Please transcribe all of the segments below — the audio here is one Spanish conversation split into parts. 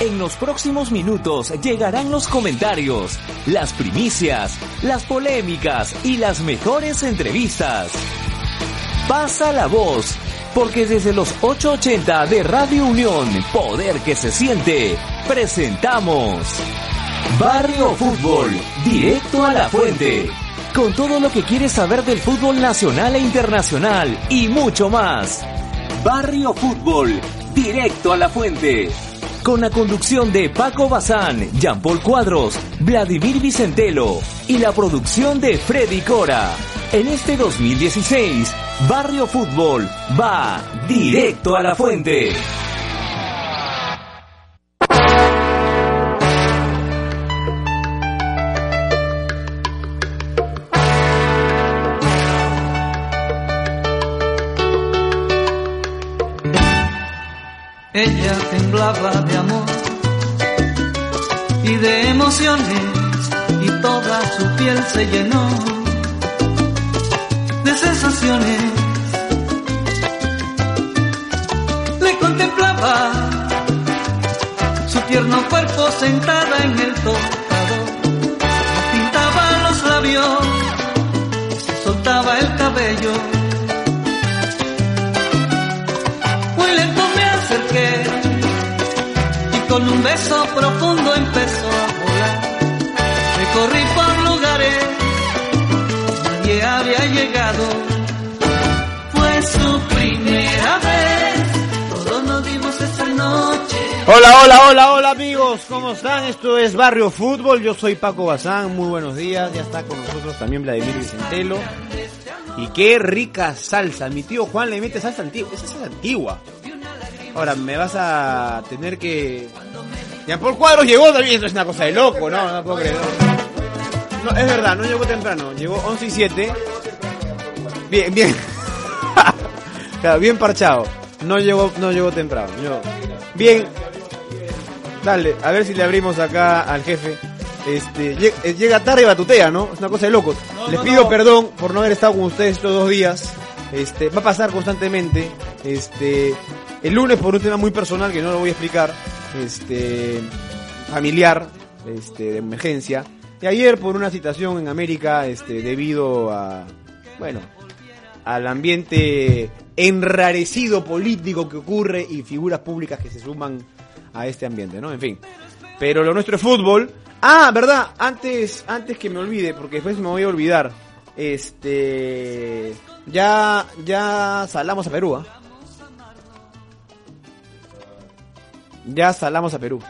En los próximos minutos llegarán los comentarios, las primicias, las polémicas y las mejores entrevistas. Pasa la voz, porque desde los 880 de Radio Unión, Poder que se siente, presentamos Barrio Fútbol, directo a la fuente. Con todo lo que quieres saber del fútbol nacional e internacional y mucho más. Barrio Fútbol, directo a la fuente. Con la conducción de Paco Bazán, Jean Paul Cuadros, Vladimir Vicentelo y la producción de Freddy Cora. En este 2016, Barrio Fútbol va directo a la fuente. Temblaba de amor y de emociones y toda su piel se llenó de sensaciones. Le contemplaba su tierno cuerpo sentada en el tocador. Pintaba los labios, soltaba el cabello. Muy lento me acerqué con un beso profundo empezó a volar. Recorrí por lugares, nadie había llegado. Fue su primera vez, todos nos dimos esa noche. Hola, hola, hola, hola amigos, ¿cómo están? Esto es Barrio Fútbol, yo soy Paco Bazán, muy buenos días, ya está con nosotros también Vladimir Vicentelo. Y qué rica salsa, mi tío Juan le mete salsa antigua, esa salsa antigua. Ahora, me vas a tener que... Ya por cuadros llegó también, eso es una cosa de loco, no, no puedo creer. No, es verdad, no llegó temprano, llegó 11 y 7. Bien, bien. Claro, bien parchado. No llegó, no llegó temprano. Yo- Bien. Dale, a ver si le abrimos acá al jefe. Este, eh, llega tarde y batutea, ¿no? Es una cosa de locos. No, Les no, pido no. perdón por no haber estado con ustedes estos dos días. Este, va a pasar constantemente. Este, el lunes por un tema muy personal que no lo voy a explicar. Este, familiar, este, de emergencia. Y ayer por una situación en América, este, debido a, bueno, al ambiente enrarecido político que ocurre y figuras públicas que se suman a este ambiente, ¿no? En fin. Pero lo nuestro es fútbol. Ah, verdad, antes, antes que me olvide, porque después me voy a olvidar. Este, ya, ya salamos a Perú, ¿ah? Ya salamos a Perú.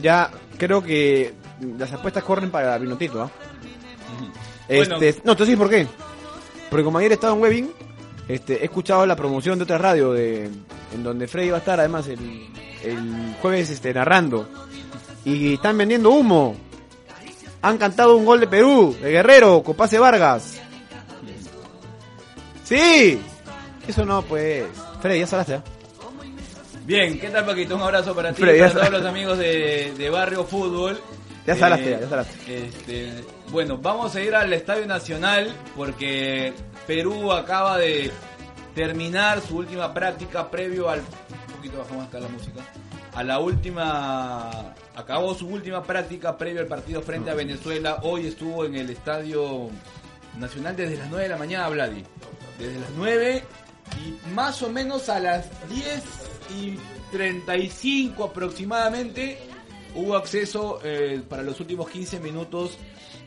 Ya creo que las apuestas corren para Vinotito, ¿ah? Bueno. Este, no, entonces por qué? Porque como ayer he estado en Webbing, este, he escuchado la promoción de otra radio de, en donde Freddy va a estar además el, el jueves este, narrando. Y están vendiendo humo. Han cantado un gol de Perú, de Guerrero, con Pase Vargas. Sí. Eso no, pues. Freddy, ya salaste, ¿ah? Bien, ¿qué tal Paquito? Un abrazo para ti, ya para todos los amigos de, de Barrio Fútbol. Ya salaste, ya, ya salaste. este, bueno, vamos a ir al Estadio Nacional porque Perú acaba de terminar su última práctica previo al... Un poquito bajamos acá la música. A la última... Acabó su última práctica previo al partido frente a Venezuela. Hoy estuvo en el Estadio Nacional desde las 9 de la mañana, Vladi. Desde las 9 y más o menos a las 10 y 35 aproximadamente hubo acceso eh, para los últimos 15 minutos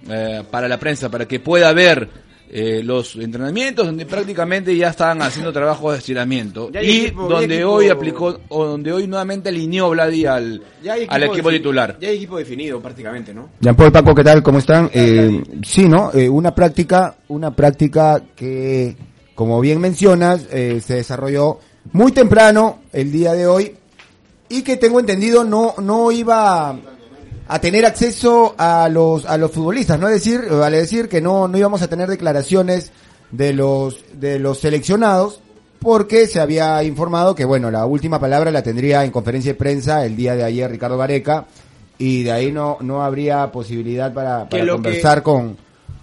eh, para la prensa, para que pueda ver eh, los entrenamientos donde prácticamente ya estaban haciendo trabajo de estiramiento Ya y equipo, donde equipo- hoy aplicó o donde hoy nuevamente alineó Vladi al, equipo titular. Ya hay equipo definido prácticamente, ¿no? Jean Paul Paco, ¿qué tal? ¿Cómo están? Eh, sí, ¿no? Eh, una práctica, una práctica que, como bien mencionas, eh, se desarrolló muy temprano el día de hoy y que tengo entendido no no iba a, a tener acceso a los a los futbolistas, no es decir, vale decir que no no íbamos a tener declaraciones de los de los seleccionados porque se había informado que bueno, la última palabra la tendría en conferencia de prensa el día de ayer Ricardo Vareca y de ahí no no habría posibilidad para, para conversar con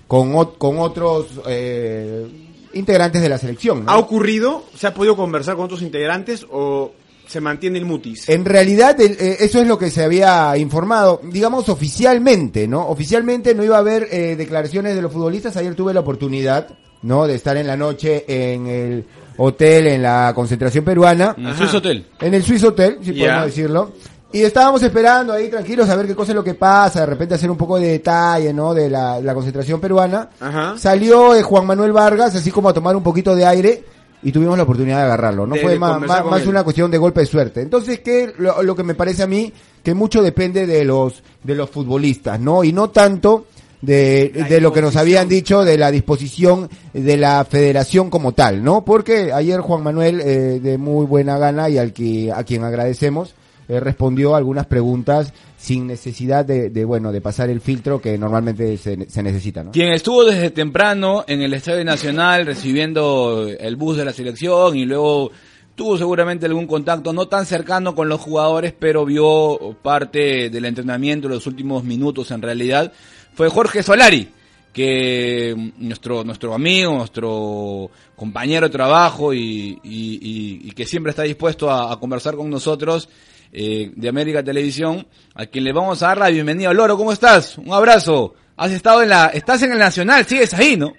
con con otros eh, integrantes de la selección, ¿no? ¿Ha ocurrido? ¿Se ha podido conversar con otros integrantes o, se mantiene el mutis. En realidad, el- eh, eso es lo que se había informado, digamos oficialmente, ¿no? Oficialmente no iba a haber eh, declaraciones de los futbolistas. Ayer tuve la oportunidad, ¿no? De estar en la noche en el hotel, en la concentración peruana, En el. Swiss Hotel. en el Swiss Hotel, si podemos decirlo. Y estábamos esperando ahí tranquilos a ver qué cosa es lo que pasa, de repente hacer un poco de detalle, ¿no? De la, la concentración peruana. Ajá. Salió eh, Juan Manuel Vargas, así como a tomar un poquito de aire, y tuvimos la oportunidad de agarrarlo. No De- fue de más, una cuestión de golpe de suerte. Entonces, que lo, lo que me parece a mí, que mucho depende de los, de los futbolistas, ¿no? Y no tanto de, de lo que nos habían dicho de la disposición de la federación como tal, ¿no? Porque ayer Juan Manuel, eh, de muy buena gana y al que, a quien agradecemos, eh, respondió algunas preguntas sin necesidad de, bueno, de pasar el filtro que normalmente se, necesita, ¿no? Quien estuvo desde temprano en el Estadio Nacional recibiendo el bus de la selección y luego tuvo seguramente algún contacto no tan cercano con los jugadores, pero vio parte del entrenamiento, los últimos minutos en realidad, fue Jorge Solari, que nuestro, nuestro amigo, nuestro compañero de trabajo y, que siempre está dispuesto a conversar con nosotros eh, de América Televisión, a quien le vamos a dar la bienvenida. Loro, ¿cómo estás? Un abrazo. Has estado en la, estás en el Nacional, sigues ahí, ¿no?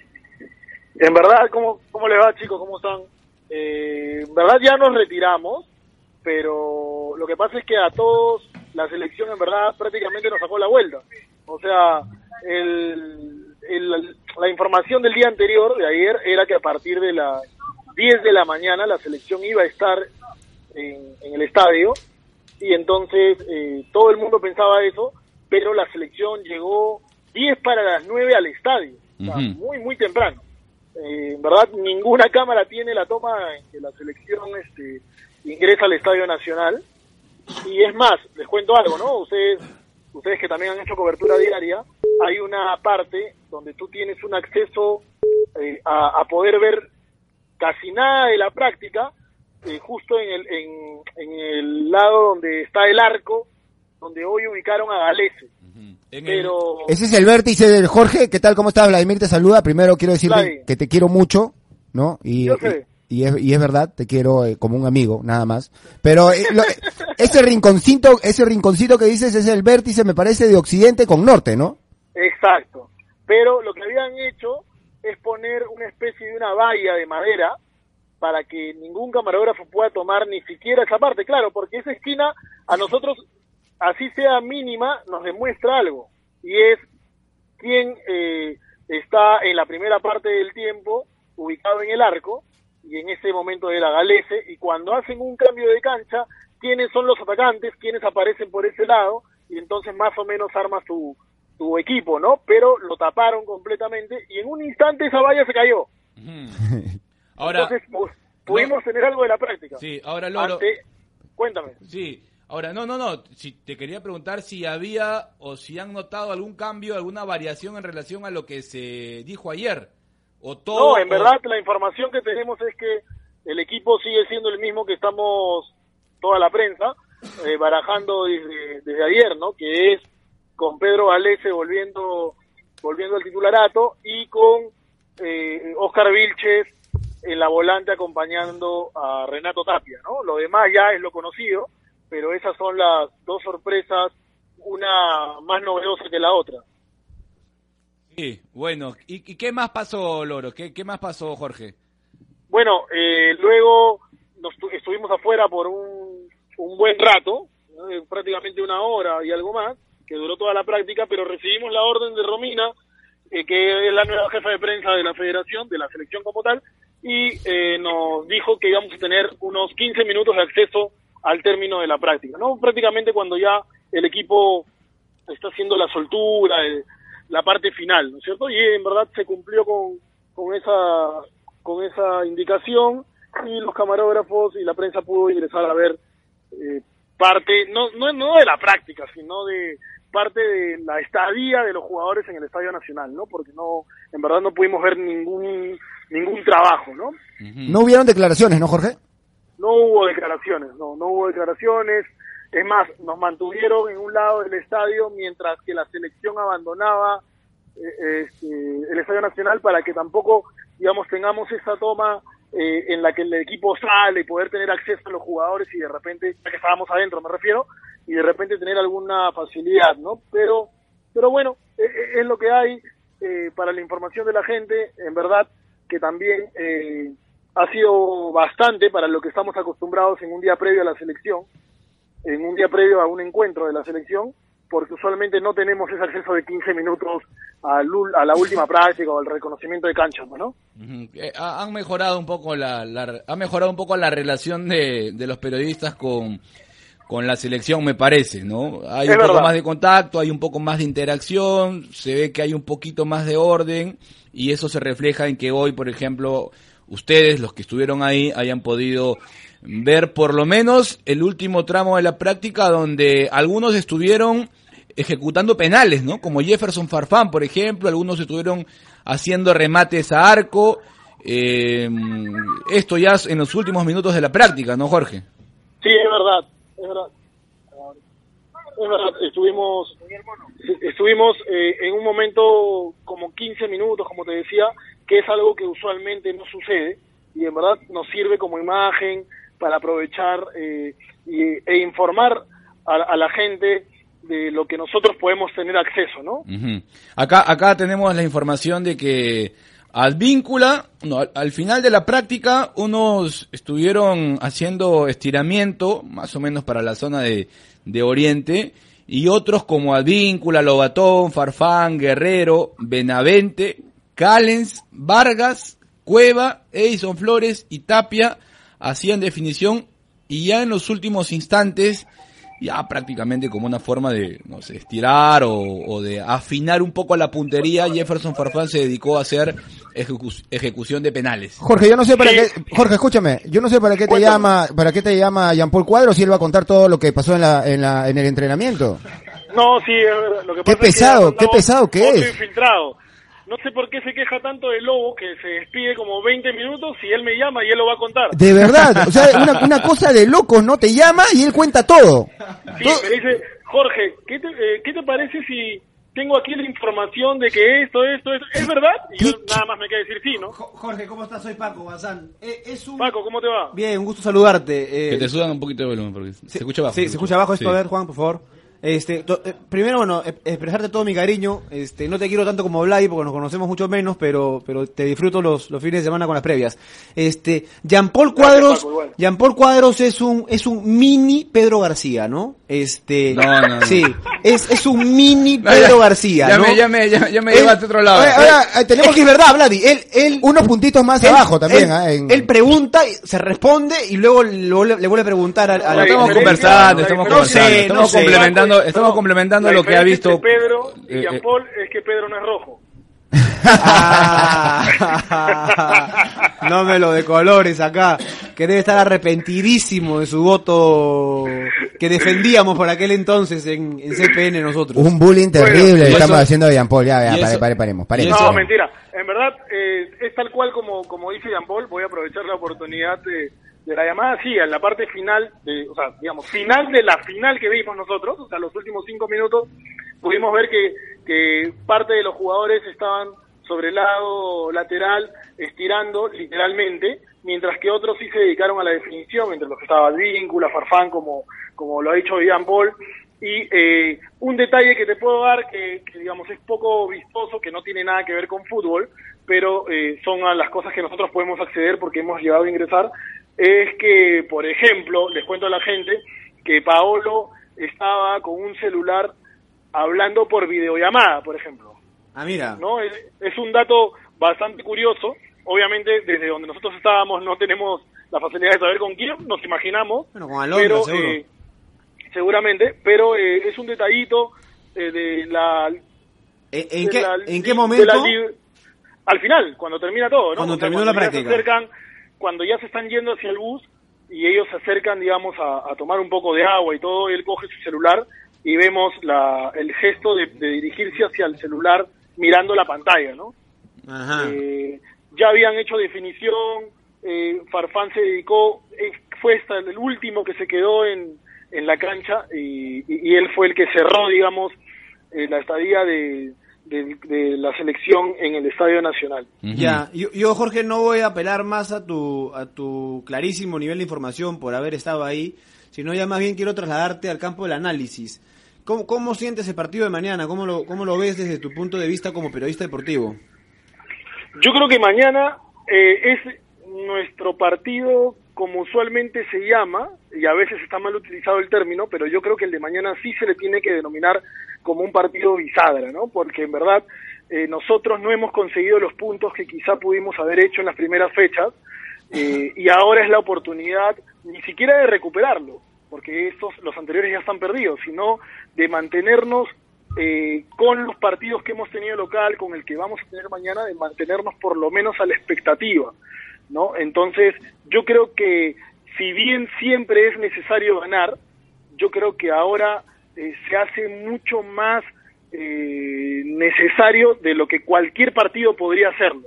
En verdad, ¿cómo, cómo le va, chicos? ¿Cómo están? Eh, en verdad ya nos retiramos, pero lo que pasa es que a todos la selección en verdad prácticamente nos sacó la vuelta. O sea, el, el- la información del día anterior, de ayer, era que a partir de las 10 de la mañana la selección iba a estar en, en el estadio y entonces eh, todo el mundo pensaba eso, pero la selección llegó 10 para las 9 al estadio, o sea, muy, muy temprano. Eh, en verdad, ninguna cámara tiene la toma en que la selección este, ingresa al Estadio Nacional. Y es más, les cuento algo, ¿no? Ustedes, ustedes que también han hecho cobertura diaria, hay una parte donde tú tienes un acceso eh, a, a poder ver casi nada de la práctica, eh, justo en el, en, en el lado donde está el arco, donde hoy ubicaron a Galese. Pero Ese es el vértice del Jorge. ¿Qué tal? ¿Cómo estás? Vladimir te saluda. Primero quiero decirte Vladi. que te quiero mucho, ¿no? Y, Yo sé. y, y es, y es verdad, te quiero eh, como un amigo, nada más. Pero eh, lo- ese rinconcito, ese rinconcito que dices es el vértice, me parece, de occidente con norte, ¿no? Exacto. Pero lo que habían hecho es poner una especie de una valla de madera para que ningún camarógrafo pueda tomar ni siquiera esa parte. Claro, porque esa esquina a nosotros, así sea mínima, nos demuestra algo. Y es quién eh, está en la primera parte del tiempo ubicado en el arco, y en ese momento era Galese, y cuando hacen un cambio de cancha, quiénes son los atacantes, quiénes aparecen por ese lado, y entonces más o menos arma su, su equipo, ¿no? Pero lo taparon completamente, y en un instante esa valla se cayó. Ahora, entonces pudimos tener algo de la práctica. sí, ahora Loro, Ante- Cuéntame. sí, ahora no, no, no, si te quería preguntar si había o si han notado algún cambio, alguna variación en relación a lo que se dijo ayer o todo. No, en o- verdad la información que tenemos es que el equipo sigue siendo el mismo que estamos toda la prensa eh, barajando desde, desde ayer, ¿no? Que es con Pedro Galese volviendo volviendo al titularato y con eh, Oscar Vilches en la volante acompañando a Renato Tapia, ¿no? Lo demás ya es lo conocido, pero esas son las dos sorpresas, una más novedosa que la otra. Sí, bueno, ¿y, y qué más pasó, Loro? ¿Qué, qué más pasó, Jorge? Bueno, eh, luego nos tu- estuvimos afuera por un, un buen rato, ¿no? Eh, prácticamente una hora y algo más, que duró toda la práctica, pero recibimos la orden de Romina, eh, que es la nueva jefa de prensa de la federación, de la selección como tal, y eh, nos dijo que íbamos a tener unos 15 minutos de acceso al término de la práctica, ¿no? Prácticamente cuando ya el equipo está haciendo la soltura, el- la parte final, ¿no es cierto? Y en verdad se cumplió con, con esa con esa indicación y los camarógrafos y la prensa pudo ingresar a ver eh, parte, no, no, no de la práctica, sino de parte de la estadía de los jugadores en el Estadio Nacional, ¿no? Porque no, en verdad no pudimos ver ningún ningún trabajo, ¿no? No hubieron declaraciones, ¿no, Jorge? No hubo declaraciones, no, no hubo declaraciones. Es más, nos mantuvieron en un lado del estadio mientras que la selección abandonaba eh, este, el Estadio Nacional para que tampoco, digamos, tengamos esa toma eh, en la que el equipo sale y poder tener acceso a los jugadores y de repente, ya que estábamos adentro me refiero, y de repente tener alguna facilidad, ¿no? Pero, pero bueno, eh, eh, es lo que hay eh, para la información de la gente, en verdad que también eh, ha sido bastante para lo que estamos acostumbrados en un día previo a la selección, en un día previo a un encuentro de la selección, porque usualmente no tenemos ese acceso de 15 minutos al a la última práctica o al reconocimiento de cancha, ¿no? Eh, ha- han mejorado un poco la, la- ha mejorado un poco la relación de, de los periodistas con, con la selección, me parece, ¿no? Hay Es un poco verdad. más de contacto, hay un poco más de interacción, se ve que hay un poquito más de orden y eso se refleja en que hoy, por ejemplo, ustedes, los que estuvieron ahí, hayan podido ver por lo menos el último tramo de la práctica donde algunos estuvieron ejecutando penales, ¿no? Como Jefferson Farfán, por ejemplo, algunos estuvieron haciendo remates a arco. eh, esto ya en los últimos minutos de la práctica, ¿no, Jorge? Sí, es verdad, es verdad. Es verdad, estuvimos, estuvimos eh, en un momento como 15 minutos, como te decía, que es algo que usualmente no sucede y en verdad nos sirve como imagen para aprovechar eh, y, e informar a, la gente de lo que nosotros podemos tener acceso, ¿no? Acá, acá tenemos la información de que Advíncula, no, al, al final de la práctica, unos estuvieron haciendo estiramiento, más o menos para la zona de, de Oriente, y otros como Advíncula, Lobatón, Farfán, Guerrero, Benavente, Callens, Vargas, Cueva, Edison Flores y Tapia hacían definición y ya en los últimos instantes ya prácticamente como una forma de, no sé, estirar o, o de afinar un poco la puntería, Jefferson Farfán se dedicó a hacer ejecu- ejecución de penales. Jorge, yo no sé para qué, Jorge, escúchame, yo no sé para qué te Cuéntame. llama, para qué te llama Jean Paul Cuadros si él va a contar todo lo que pasó en la, en la, en el entrenamiento. No, sí, lo que Qué pasa es que pesado, qué pesado que es. infiltrado. No sé por qué se queja tanto del lobo que se despide como 20 minutos y él me llama y él lo va a contar. De verdad, o sea, una, una cosa de locos, ¿no? Te llama y él cuenta todo. Sí, Todo- me dice, Jorge, ¿qué te, eh, ¿qué te parece si tengo aquí la información de que esto, esto, esto, ¿es verdad? Y yo nada más me queda decir sí, ¿no? Jo- Jorge, ¿cómo estás? Soy Paco Bazán. Eh, es un... Paco, ¿cómo te va? Bien, un gusto saludarte. eh, Que te sudan un poquito de volumen porque se escucha bajo. Sí, se escucha bajo esto, Sí. a ver, Juan, por favor. Este, to- eh, primero, bueno, eh, expresarte todo mi cariño. Este, no te quiero tanto como Vladi porque nos conocemos mucho menos, pero, pero te disfruto los, los fines de semana con las previas. Este, Jean Paul Gracias, Cuadros, Paco. Jean Paul Cuadros es un, es un mini Pedro García, ¿no? Este, No, no, no. sí, es, es un mini No, Pedro ya- García, ya ¿no? me- ya me- ya- ya me Él- llevaste a otro lado. Oye, ahora, eh, tenemos que es verdad, Vladi, él, él, unos puntitos más él- abajo también, él, ¿ah? En- él pregunta, y se responde y luego le vuelve, le vuelve a preguntar al- La estamos conversando, estamos conversando, sé, estamos no sé. complementando, estamos complementando lo que ha visto. Pedro y eh, Jean eh, Paul es que Pedro no es rojo. Ah, no me lo de colores acá, que debe estar arrepentidísimo de su voto que defendíamos por aquel entonces en, en CPN nosotros. Un bullying terrible Bueno, y estamos eso- haciendo a Jean Paul. Ya, ya, pare, pare, paremos, paremos. No, mentira. En verdad, eh, es tal cual como, como dice Jean Paul. Voy a aprovechar la oportunidad de, de la llamada. Sí, en la parte final, de, o sea, digamos, final de la final que vimos nosotros, o sea, los últimos cinco minutos, pudimos ver que, que parte de los jugadores estaban sobre el lado lateral, estirando literalmente, mientras que otros sí se dedicaron a la definición, entre los que estaba Víncula, Farfán, como, como lo ha dicho Jean Paul. Y eh, un detalle que te puedo dar que, que, digamos es poco vistoso, que no tiene nada que ver con fútbol, pero eh, son las cosas que nosotros podemos acceder porque hemos llegado a ingresar, es que, por ejemplo, les cuento a la gente que Paolo estaba con un celular hablando por videollamada, por ejemplo. Ah, mira. ¿no? Es, es un dato bastante curioso. Obviamente, desde donde nosotros estábamos no tenemos la facilidad de saber con quién, nos imaginamos. Bueno, con Alondra, pero, seguro. eh, seguramente, pero eh, es un detallito eh, de la... ¿En, en de qué, la- ¿En qué la momento? lib- al final, cuando termina todo, ¿no? Cuando terminó la ya se práctica. acercan, cuando ya se están yendo hacia el bus y ellos se acercan, digamos, a, a tomar un poco de agua y todo, él coge su celular y vemos la, el gesto de, de dirigirse hacia el celular mirando la pantalla, ¿no? Ajá. Eh, ya habían hecho definición, eh, Farfán se dedicó, eh, fue hasta el último que se quedó en, en la cancha y, y- y él fue el que cerró, digamos, eh, la estadía de, de, de la selección en el Estadio Nacional. Ya, yo, yo, Jorge no voy a apelar más a tu, a tu clarísimo nivel de información por haber estado ahí, sino ya más bien quiero trasladarte al campo del análisis. ¿Cómo, cómo sientes el partido de mañana? ¿Cómo lo, ¿Cómo lo ves desde tu punto de vista como periodista deportivo? Yo creo que mañana eh, es nuestro partido como usualmente se llama, y a veces está mal utilizado el término, pero yo creo que el de mañana sí se le tiene que denominar como un partido bisagra, ¿no? Porque en verdad eh, nosotros no hemos conseguido los puntos que quizá pudimos haber hecho en las primeras fechas, eh, y ahora es la oportunidad ni siquiera de recuperarlo, porque estos, los anteriores ya están perdidos, sino de mantenernos eh, con los partidos que hemos tenido local, con el que vamos a tener mañana, de mantenernos por lo menos a la expectativa, ¿no? Entonces, yo creo que si bien siempre es necesario ganar, yo creo que ahora eh, se hace mucho más eh, necesario de lo que cualquier partido podría hacerlo.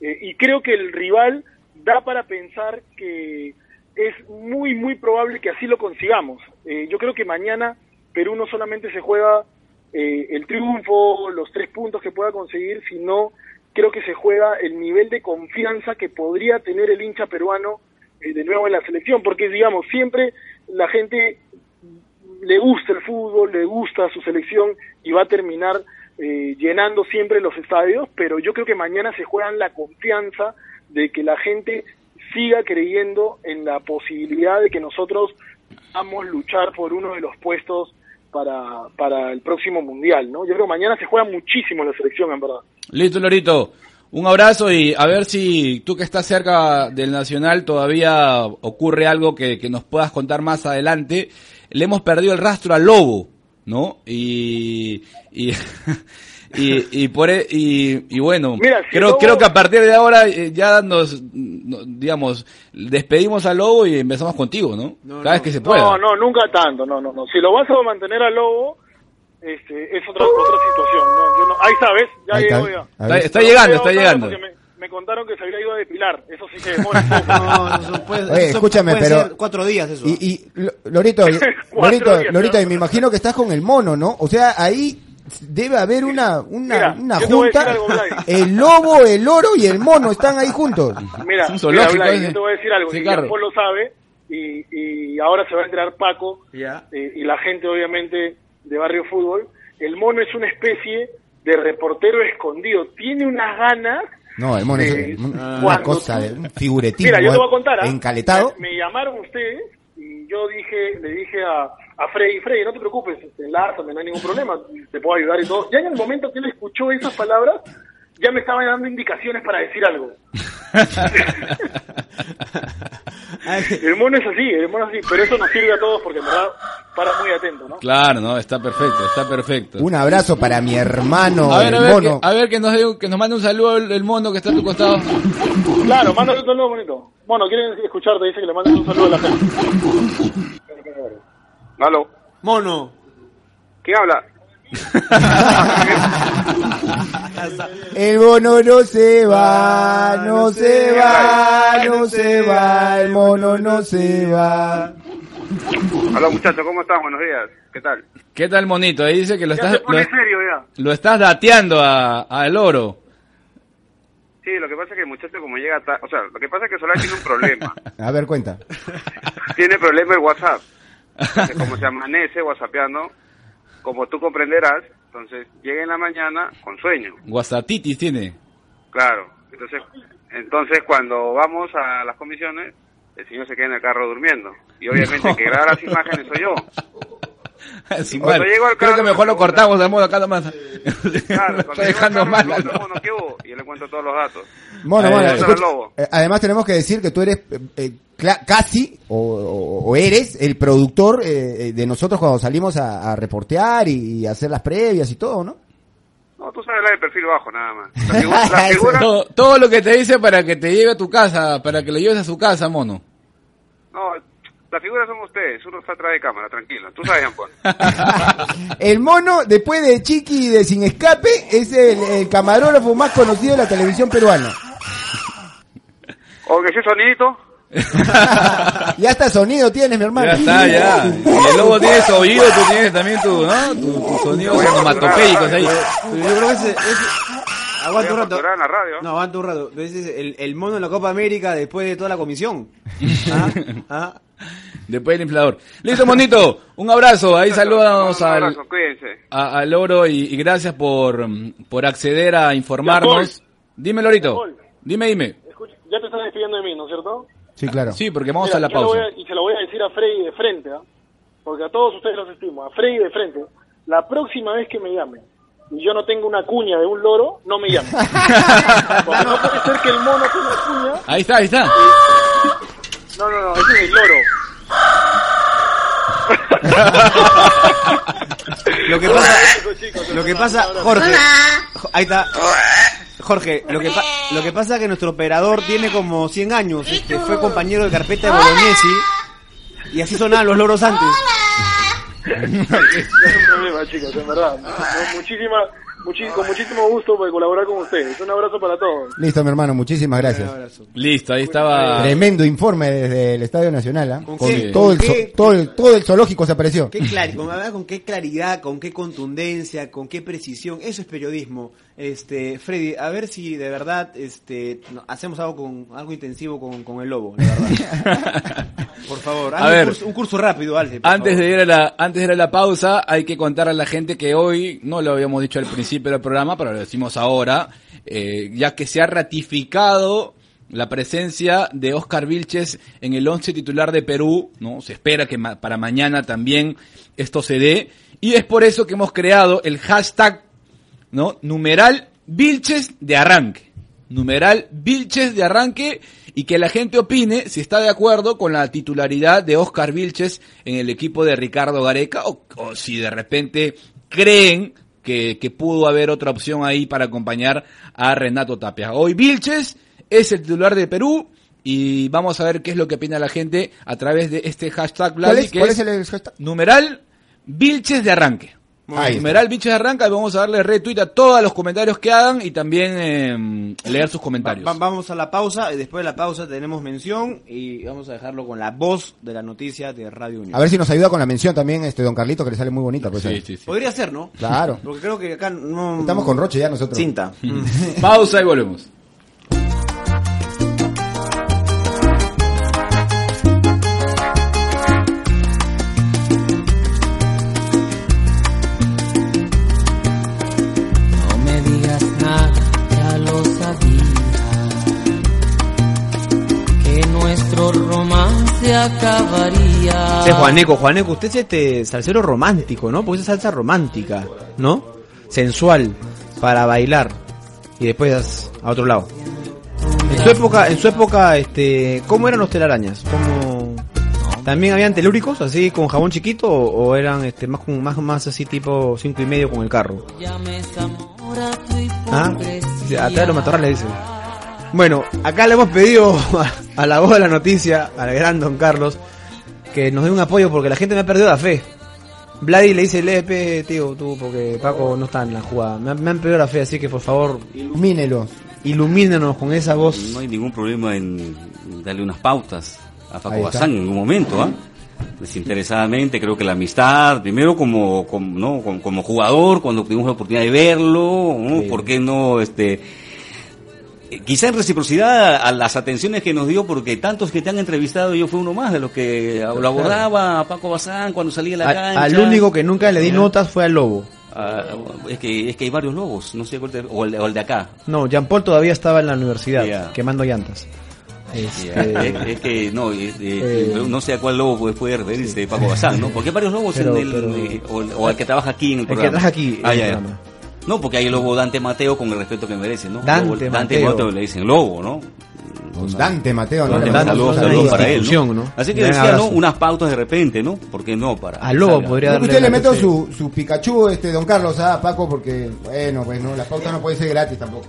Eh, y creo que el rival da para pensar que es muy, muy probable que así lo consigamos. Eh, yo creo que mañana Perú no solamente se juega eh, el triunfo, los tres puntos que pueda conseguir, sino creo que se juega el nivel de confianza que podría tener el hincha peruano eh, de nuevo en la selección, porque digamos, siempre la gente le gusta el fútbol, le gusta su selección y va a terminar eh, llenando siempre los estadios, pero yo creo que mañana se juegan la confianza de que la gente siga creyendo en la posibilidad de que nosotros a luchar por uno de los puestos para, para el próximo mundial, ¿no? Yo creo que mañana se juega muchísimo la selección, en verdad. Listo, Lorito. Un abrazo y a ver si tú que estás cerca del Nacional todavía ocurre algo que, que nos puedas contar más adelante. Le hemos perdido el rastro al lobo, ¿no? Y, y, y, y por e- y, y bueno, Mira, si creo, Lobo- creo que a partir de ahora eh, ya nos, no- digamos, despedimos al lobo y empezamos contigo, ¿no? No, Cada vez que se pueda. No, no, nunca tanto, no, no, no. Si lo vas a mantener al lobo, este, es otra, otra situación, ¿no? Yo no, ahí sabes, ya Ahí está. llegó ya. Está, llegando, está llegando. Me, contaron que se había ido a depilar, eso sí que demora. No, eso puede- Oye, eso escúchame, puede pero- ser cuatro días eso. Y, y Lo- Lorito, Lorito, días, Lorito, ¿no? y me imagino que estás con el mono, ¿no? O sea, ahí debe haber una, una, Mira, una junta. algo. El lobo, el oro y el mono están ahí juntos. Mira, mira, Blay, yo te voy a decir algo, Sí, y claro. Lo sabe, y, y ahora se va a enterar Paco, eh, y la gente obviamente de Barrio Fútbol, el mono es una especie de reportero escondido, tiene unas ganas No, el mono es Eh, una cosa, un Mira, yo te voy a contar, ¿ah? encaletado. Me, llamaron ustedes yo dije, le dije a, a Freddy, Freddy, no te preocupes, este, enlázame, no hay ningún problema, te puedo ayudar y todo. Ya en el momento que él escuchó esas palabras, ya me estaba dando indicaciones para decir algo. El mono es así, el mono es así, pero eso nos sirve a todos porque en verdad para muy atento, ¿no? Claro, no, está perfecto, está perfecto. Un abrazo para mi hermano, A ver, a el ver, mono. que, a ver que nos, que nos mande un saludo el, el mono que está a tu costado. Claro, mándale un saludo bonito. Bueno, quieren escucharte, dice que le mandes un saludo a la gente. Mono. ¿quién habla? El mono no se va, no se va, no se va, el mono no se va. Aló muchachos, ¿cómo están? Buenos días, ¿qué tal? ¿Qué tal, monito? Ahí dice que lo Ya estás, lo, serio ya. lo estás dateando a- al oro. Sí, lo que pasa es que el muchacho como llega ta- o sea, lo que pasa es que Solar tiene un problema. A ver, cuenta. tiene problema el WhatsApp. Entonces, como se amanece whatsappeando, como tú comprenderás, entonces llega en la mañana con sueño, Guasatitis tiene. claro. Entonces, entonces cuando vamos a las comisiones, el señor se queda en el carro durmiendo. Y obviamente el que graba las imágenes soy yo. Mal. llego al Creo que carro, mejor lo cortamos al mono acá nomás. Claro, está dejando carro, mal. "Mono, ¿qué hubo? Y le cuento todos los datos. Mono, mono, lobo. eh, además tenemos que decir que tú eres eh, eh, casi o, o- o eres el productor eh, eh, de nosotros cuando salimos a, a reportear y, y hacer las previas y todo, ¿no? No, tú sabes la de perfil bajo, nada más. La figura, la figura- todo, todo lo que te dice para que te lleve a tu casa, para que lo lleves a su casa, mono. no, la figura son ustedes, uno está atrás de cámara, tranquilo. Tú sabes, Paul. El mono, después de Chiqui y de Sin Escape, es el, el camarógrafo más conocido de la televisión peruana. O que ese sonidito, ya hasta sonido tienes, mi hermano. Ya está, ya. Y el lobo tiene su oído, tú tienes también tu, ¿no? Tu, tu sonidos onomatopéicos ahí. Yo creo que ese, ese- aguanta un rato. facturar en la radio. No, aguanta un rato. Ese es el, el mono en la Copa América después de toda la comisión. ¿Ah? ¿Ah? Después del inflador. Listo, monito. Un abrazo. Ahí saludamos al, abrazo, a- al oro y, y gracias por, por acceder a informarnos. Dime, Lorito. Dime, dime. Escucha, ya te estás despidiendo de mí, ¿no es cierto? Sí, claro. Sí, porque vamos Mira, a la pausa. voy a- y se lo voy a decir a Freddy de frente, ¿ah? porque a todos ustedes los estimo, a Freddy de frente. La próxima vez que me llamen y yo no tengo una cuña de un loro, no me llamen. porque no puede ser que el mono tenga cuña. Ahí está, ahí está. No, no, no, ese es el loro. Lo que pasa, lo que pasa. Jorge, Jo- ahí está. Jorge, lo que, pa- lo que pasa es que nuestro operador tiene como 100 años, este, fue compañero de carpeta de Bolognesi y así sonaban los loros antes. No hay problema, chicos, en verdad. No, muchísima, muchi- con muchísimo gusto por colaborar con ustedes. Un abrazo para todos. Listo, mi hermano, muchísimas gracias. Listo, ahí estaba. Tremendo informe desde el Estadio Nacional, ¿ah? ¿Con Con qué? todo, el ¿Con zo- qué? todo, el, todo el zoológico se apareció. Qué clari- con, con qué claridad, con qué contundencia, con qué precisión. Eso es periodismo. Este, Freddy, a ver si de verdad este, no- hacemos algo con algo intensivo con, con el lobo, la verdad. Por favor, A ver. un, curso, un curso rápido, por Antes favor. de, ir a la, antes de ir a la pausa, hay que contar a la gente que hoy, no lo habíamos dicho al principio del programa, pero lo decimos ahora, eh, ya que se ha ratificado la presencia de Oscar Vilches en el once titular de Perú, ¿no? Se espera que ma- para mañana también esto se dé, y es por eso que hemos creado el hashtag, ¿no? Numeral Vilches de arranque. Numeral Vilches de arranque y que la gente opine si está de acuerdo con la titularidad de Oscar Vilches en el equipo de Ricardo Gareca o, o si de repente creen que, que pudo haber otra opción ahí para acompañar a Renato Tapia. Hoy Vilches es el titular de Perú y vamos a ver qué es lo que opina la gente a través de este hashtag ¿Cuál es, que cuál es es el hashtag? numeral Vilches de arranque. Numeral Vilches de arranque, vamos a darle retweet a todos los comentarios que hagan y también eh, leer sus comentarios. Va- vamos a la pausa y después de la pausa tenemos mención y vamos a dejarlo con la voz de la noticia de Radio Unión. A ver si nos ayuda con la mención también, este don Carlito, que le sale muy bonita. Pues. Sí, sí, sí. Podría ser, ¿no? Claro. Porque creo que acá no... Estamos con Roche ya nosotros. Cinta. Pausa y volvemos. Nuestro romance acabaría. Este es Juaneco, Juaneco, usted es este salsero romántico, ¿no? Porque es salsa romántica, ¿no? Sensual, para bailar. Y después a otro lado. En su época, en su época, este, ¿cómo eran los telarañas? ¿Cómo... ¿También habían telúricos así con jabón chiquito o, o eran este más con- más más así tipo cinco y medio con el carro? ¿Ah? Atrás de los matorrales dice. Bueno, acá le hemos pedido a, a la voz de la noticia, al gran Don Carlos, que nos dé un apoyo porque la gente me ha perdido la fe. Vladi le dice, lee, pe, tío, tú, porque Paco no está en la jugada. Me, han- me han perdido la fe, así que por favor, Ilumínelo. ilumínenos con esa voz. No hay ningún problema en darle unas pautas a Paco. Bazán en un momento, ¿ah? Desinteresadamente, creo que la amistad, primero como, como, ¿no? como, como jugador, cuando tuvimos la oportunidad de verlo, ¿no? Sí. ¿por qué no, este, quizá en reciprocidad a las atenciones que nos dio, porque tantos que te han entrevistado, yo fui uno más de los que lo abordaba a Paco Bazán cuando salía a la Al, cancha. al único que nunca le di notas fue al Lobo. Ah, es que es que hay varios lobos, no sé cuál te- o el, de- o el de acá. No, Jean Paul todavía estaba en la universidad, quemando llantas. Este, es, es que no, es- eh, Eh, no sé a cuál lobo puede, puede referirse de Paco Bazán, ¿no? Porque hay varios lobos Pero- en el, pero- eh, o, o el que trabaja aquí en el El que programa. trabaja aquí Ah, en el ya, ya. No, porque hay el lobo Dante Mateo con el respeto que merece, ¿no? Dante Lobo- Dante Mateo. Mateo le dicen lobo, ¿no? Don Dante Mateo, ¿no? Dante Dante Mateo, saludos, Mateo, saludos una para él, ¿no? ¿no? Así que decía, ¿no? Unas pautas de repente, ¿no? ¿Por qué no? Para Al Lobo salga. podría darle usted le noche. su, su Pikachu, este, don Carlos, a Paco, porque, bueno, pues no, la pauta no puede ser gratis tampoco.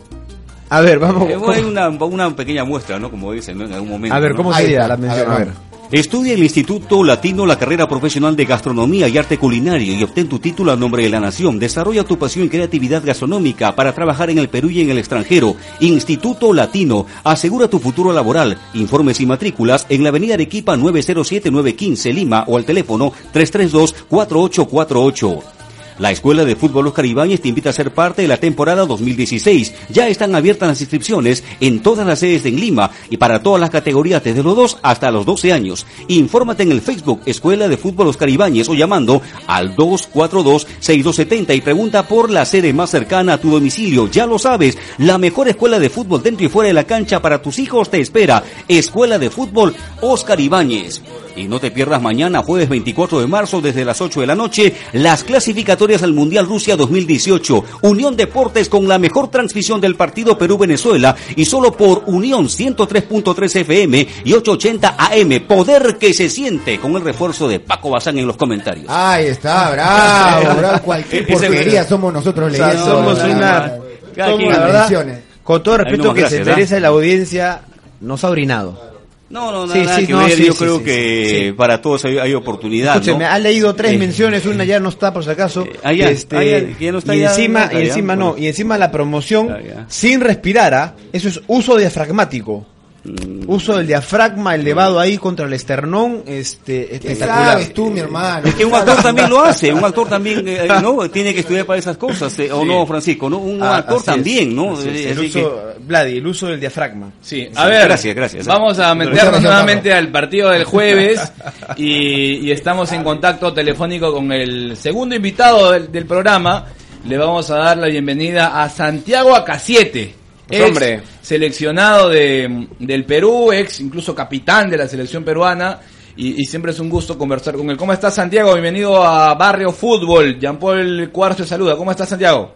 A ver, vamos. Eh, bueno, hay una, una pequeña muestra, ¿no? Como dicen, ¿no? En algún momento. A ver, ¿no? ¿cómo Ahí sería la mención? A A ver. Estudia en el Instituto Latino la carrera profesional de Gastronomía y Arte Culinario y obtén tu título a nombre de la Nación. Desarrolla tu pasión y creatividad gastronómica para trabajar en el Perú y en el extranjero. Instituto Latino. Asegura tu futuro laboral. Informes y matrículas en la Avenida Arequipa 907-915 Lima o al teléfono 332-4848. La Escuela de Fútbol Oscar Ibáñez te invita a ser parte de la temporada 2016. Ya están abiertas las inscripciones en todas las sedes en Lima y para todas las categorías desde los 2 hasta los 12 años. Infórmate en el Facebook Escuela de Fútbol Oscar Ibáñez o llamando al 242-6270 y pregunta por la sede más cercana a tu domicilio. Ya lo sabes, la mejor escuela de fútbol dentro y fuera de la cancha para tus hijos te espera. Escuela de Fútbol Oscar Ibáñez. Y no te pierdas mañana, jueves 24 de marzo, desde las 8 de la noche, las clasificatorias al Mundial Rusia 2018. Unión Deportes con la mejor transmisión del partido Perú-Venezuela y solo por Unión 103.3 FM y 880 AM. Poder que se siente con el refuerzo de Paco Bazán en los comentarios. Ahí está, bravo, bravo. Cualquier porquería somos nosotros O sea, leyendo. somos la- una... Cada somos, la las verdad, con todo respeto que gracias, se ¿ah? merece la audiencia, nos ha orinado. No, no, Sí, nada sí, que no, ver. sí, Yo creo que para todos hay, hay oportunidad. Escúcheme, ¿no? ha leído tres Eh, menciones, una ya no está por si acaso. Eh, ya, este, ah, ya, no está, y encima, y encima no, y encima la promoción sin respirar, ¿ah? eso es uso diafragmático. Mm. Uso del diafragma elevado ahí contra el esternón, este, ¿Qué espectacular. sabes tú, mi hermano? Es que un actor también lo hace, un actor también, eh, ¿no? Tiene que estudiar para esas cosas, eh, ¿o no, Francisco? ¿no? Un Ah, actor es, también, ¿no? así Eh, el así que- uso, Vladi, el uso del diafragma. Sí, Sí, a ver, gracias, gracias. vamos a meternos nuevamente al partido del jueves y, y estamos en contacto telefónico con el segundo invitado del, del programa. Le vamos a dar la bienvenida a Santiago Acasiete, Pues, ex hombre. seleccionado de, del Perú, ex incluso capitán de la selección peruana. Y, y siempre es un gusto conversar con él. ¿Cómo estás, Santiago? Bienvenido a Barrio Fútbol. Jean Paul Cuarzo te saluda. ¿Cómo estás, Santiago?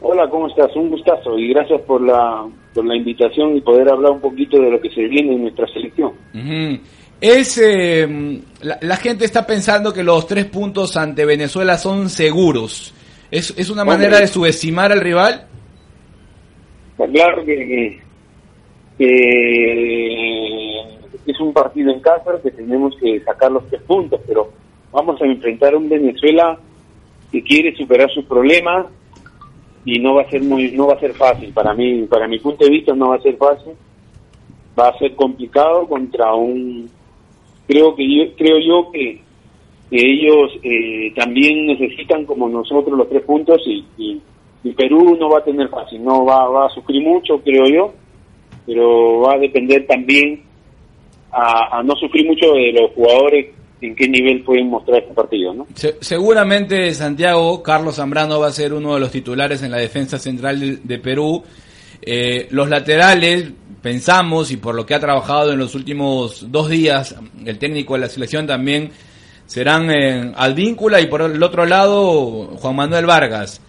Hola, ¿cómo estás? Un gustazo y gracias por la, por la invitación y poder hablar un poquito de lo que se viene en nuestra selección. Ujú. Es eh, la, la gente está pensando que los tres puntos ante Venezuela son seguros. ¿Es, es una Hombre. manera de subestimar al rival? Claro que, es un partido en casa que tenemos que sacar los tres puntos, pero vamos a enfrentar a un Venezuela que quiere superar sus problemas y no va a ser muy no va a ser fácil. Para mí para mi punto de vista no va a ser fácil. Va a ser complicado contra un creo que yo creo yo que, que ellos eh, también necesitan como nosotros los tres puntos y, y, y Perú no va a tener fácil no va, a sufrir mucho creo yo pero va a depender también a, no sufrir mucho de los jugadores en qué nivel pueden mostrar este partido no Se- seguramente Santiago, Carlos Zambrano va a ser uno de los titulares en la defensa central de, de Perú. Eh, los laterales, pensamos, y por lo que ha trabajado en los últimos dos días, el técnico de la selección también, serán eh, Advíncula y por el otro lado Juan Manuel Vargas.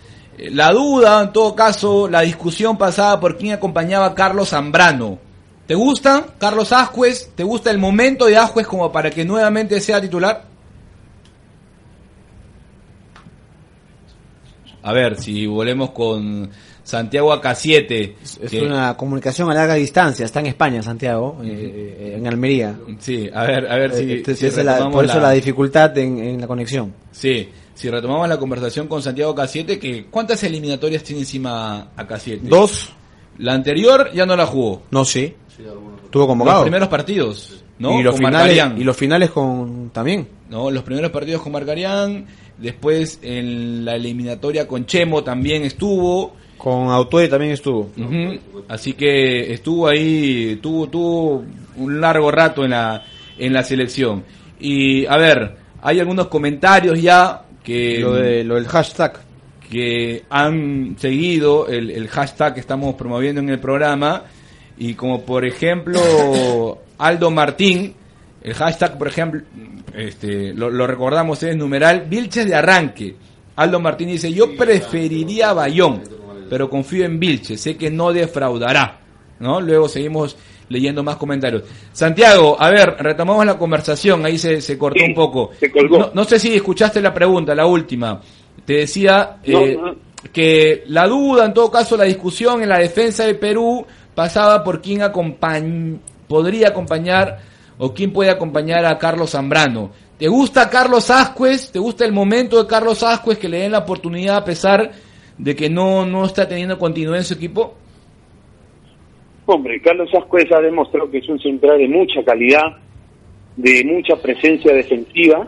La duda, en todo caso, la discusión pasada por quién acompañaba a Carlos Zambrano. ¿Te gusta Carlos Ascuez? ¿Te gusta el momento de Ascuez como para que nuevamente sea titular? A ver, si volvemos con Santiago Acasiete. Es que- una comunicación a larga distancia, está en España, Santiago, eh, eh, en Almería. Sí, a ver, a ver si, Eh, si esa es la- por eso la- la dificultad en, en la conexión. Sí, si retomamos la conversación con Santiago Acasiete, que ¿cuántas eliminatorias tiene encima Acasiete? Dos, La anterior ya no la jugó. no sí, tuvo Los convocado. primeros partidos, ¿no? y los Con finales Marcarián. y los finales con también. ¿no? Los primeros partidos con Marcarián, después en la eliminatoria con Chemo también estuvo. Con Autoe también estuvo. Así que estuvo ahí, tuvo, tuvo un largo rato en la, en la selección. Y a ver, hay algunos comentarios ya que, Lo, de, lo del hashtag. que han seguido el, el hashtag que estamos promoviendo en el programa. Y como por ejemplo Aldo Martín, el hashtag por ejemplo, este, lo, lo recordamos es numeral Vilches de arranque. Aldo Martín dice, yo preferiría Bayón, pero confío en Vilches, sé que no defraudará. ¿no? Luego seguimos leyendo más comentarios. Santiago, a ver, retomamos la conversación, ahí se, se cortó Sí, un poco. se colgó. No, no sé si escuchaste la pregunta, la última. Te decía No, eh, no. que la duda, en todo caso, la discusión en la defensa de Perú pasaba por quién acompañ- podría acompañar o quién puede acompañar a Carlos Zambrano. ¿Te gusta Carlos Ascuez? ¿Te gusta el momento de Carlos Ascuez que le den la oportunidad a pesar de que no, no está teniendo continuidad en su equipo? Hombre, Carlos Ascuez ha demostrado que es un central de mucha calidad, de mucha presencia defensiva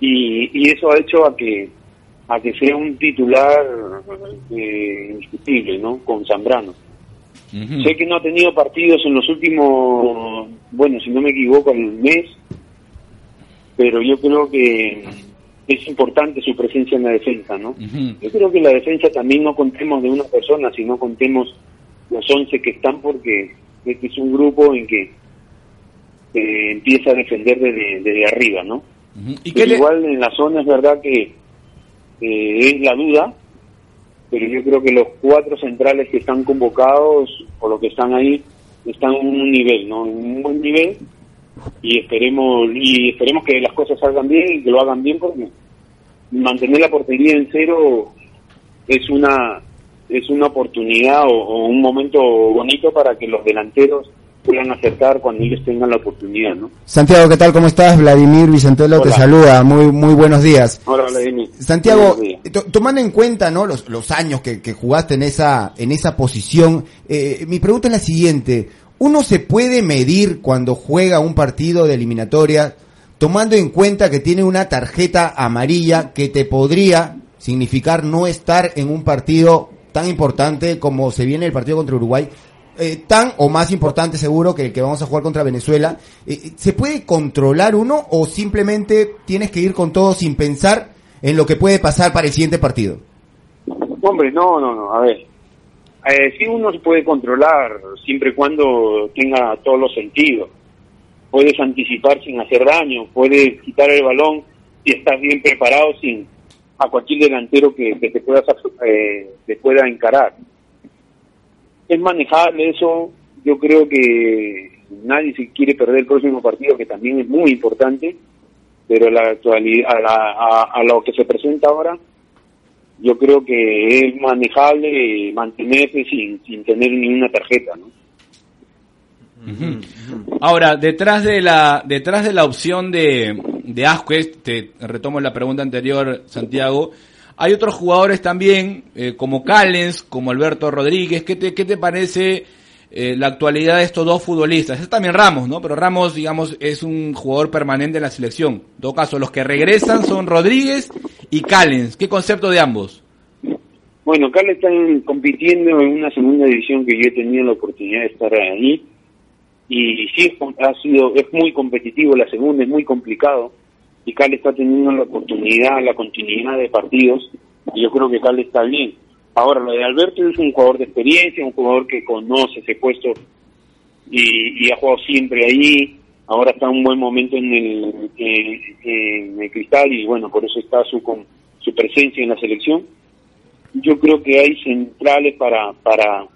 y, y eso ha hecho a que a que sea un titular eh, indiscutible, ¿no? Con Zambrano. Sé que no ha tenido partidos en los últimos, bueno, si no me equivoco, en un mes, pero yo creo que es importante su presencia en la defensa, ¿no? Yo creo que en la defensa también no contemos de una persona, sino contemos los 11 que están porque este es un grupo en que eh, empieza a defender desde, desde arriba, ¿no? ¿Y Pero le- igual en la zona es verdad que eh, es la duda, pero yo creo que los cuatro centrales que están convocados o los que están ahí están en un nivel, ¿no? En un buen nivel y esperemos y esperemos que las cosas salgan bien y que lo hagan bien porque mantener la portería en cero es una es una oportunidad o, o un momento bonito para que los delanteros puedan acertar cuando ellos tengan la oportunidad, ¿no? Santiago, ¿qué tal? ¿Cómo estás? Vladimir Vicentelo te Hola. saluda. Muy, muy buenos días. Ahora, Vladimir. Santiago, días. to- tomando en cuenta ¿no? los, los años que, que jugaste en esa, en esa posición, eh, mi pregunta es la siguiente. ¿Uno se puede medir cuando juega un partido de eliminatoria tomando en cuenta que tiene una tarjeta amarilla que te podría significar no estar en un partido tan importante como se viene el partido contra Uruguay? eh, tan o más importante seguro que el que vamos a jugar contra Venezuela. Eh, ¿Se puede controlar uno o simplemente tienes que ir con todo sin pensar en lo que puede pasar para el siguiente partido? Hombre, no, no, no, a ver. Eh, sí uno se puede controlar siempre y cuando tenga todos los sentidos. Puedes anticipar sin hacer daño, puedes quitar el balón y estás bien preparado sin a cualquier delantero que, que te puedas eh, te pueda encarar. Es manejable eso, yo creo que nadie se quiere perder el próximo partido que también es muy importante, pero la actualidad a, la- a- a lo que se presenta ahora yo creo que es manejable mantenerse sin, sin tener ninguna tarjeta, ¿no? Ahora, detrás de la, detrás de la opción de, de Asquez, te retomo la pregunta anterior, Santiago, hay otros jugadores también, eh, como Callens, como Alberto Rodríguez. ¿Qué te, qué te parece eh, la actualidad de estos dos futbolistas? Es también Ramos, ¿no? Pero Ramos, digamos, es un jugador permanente en la selección. En todo caso, los que regresan son Rodríguez y Callens. ¿Qué concepto de ambos? Bueno, le están compitiendo en una segunda división que yo he tenido la oportunidad de estar ahí y sí ha sido es muy competitivo la segunda es muy complicado y Cal está teniendo la oportunidad la continuidad de partidos y yo creo que Cal está bien. Ahora lo de Alberto es un jugador de experiencia un jugador que conoce ese puesto y, y ha jugado siempre ahí. Ahora está en un buen momento en el en, en el cristal y bueno por eso está su con su presencia en la selección. Yo creo que hay centrales para para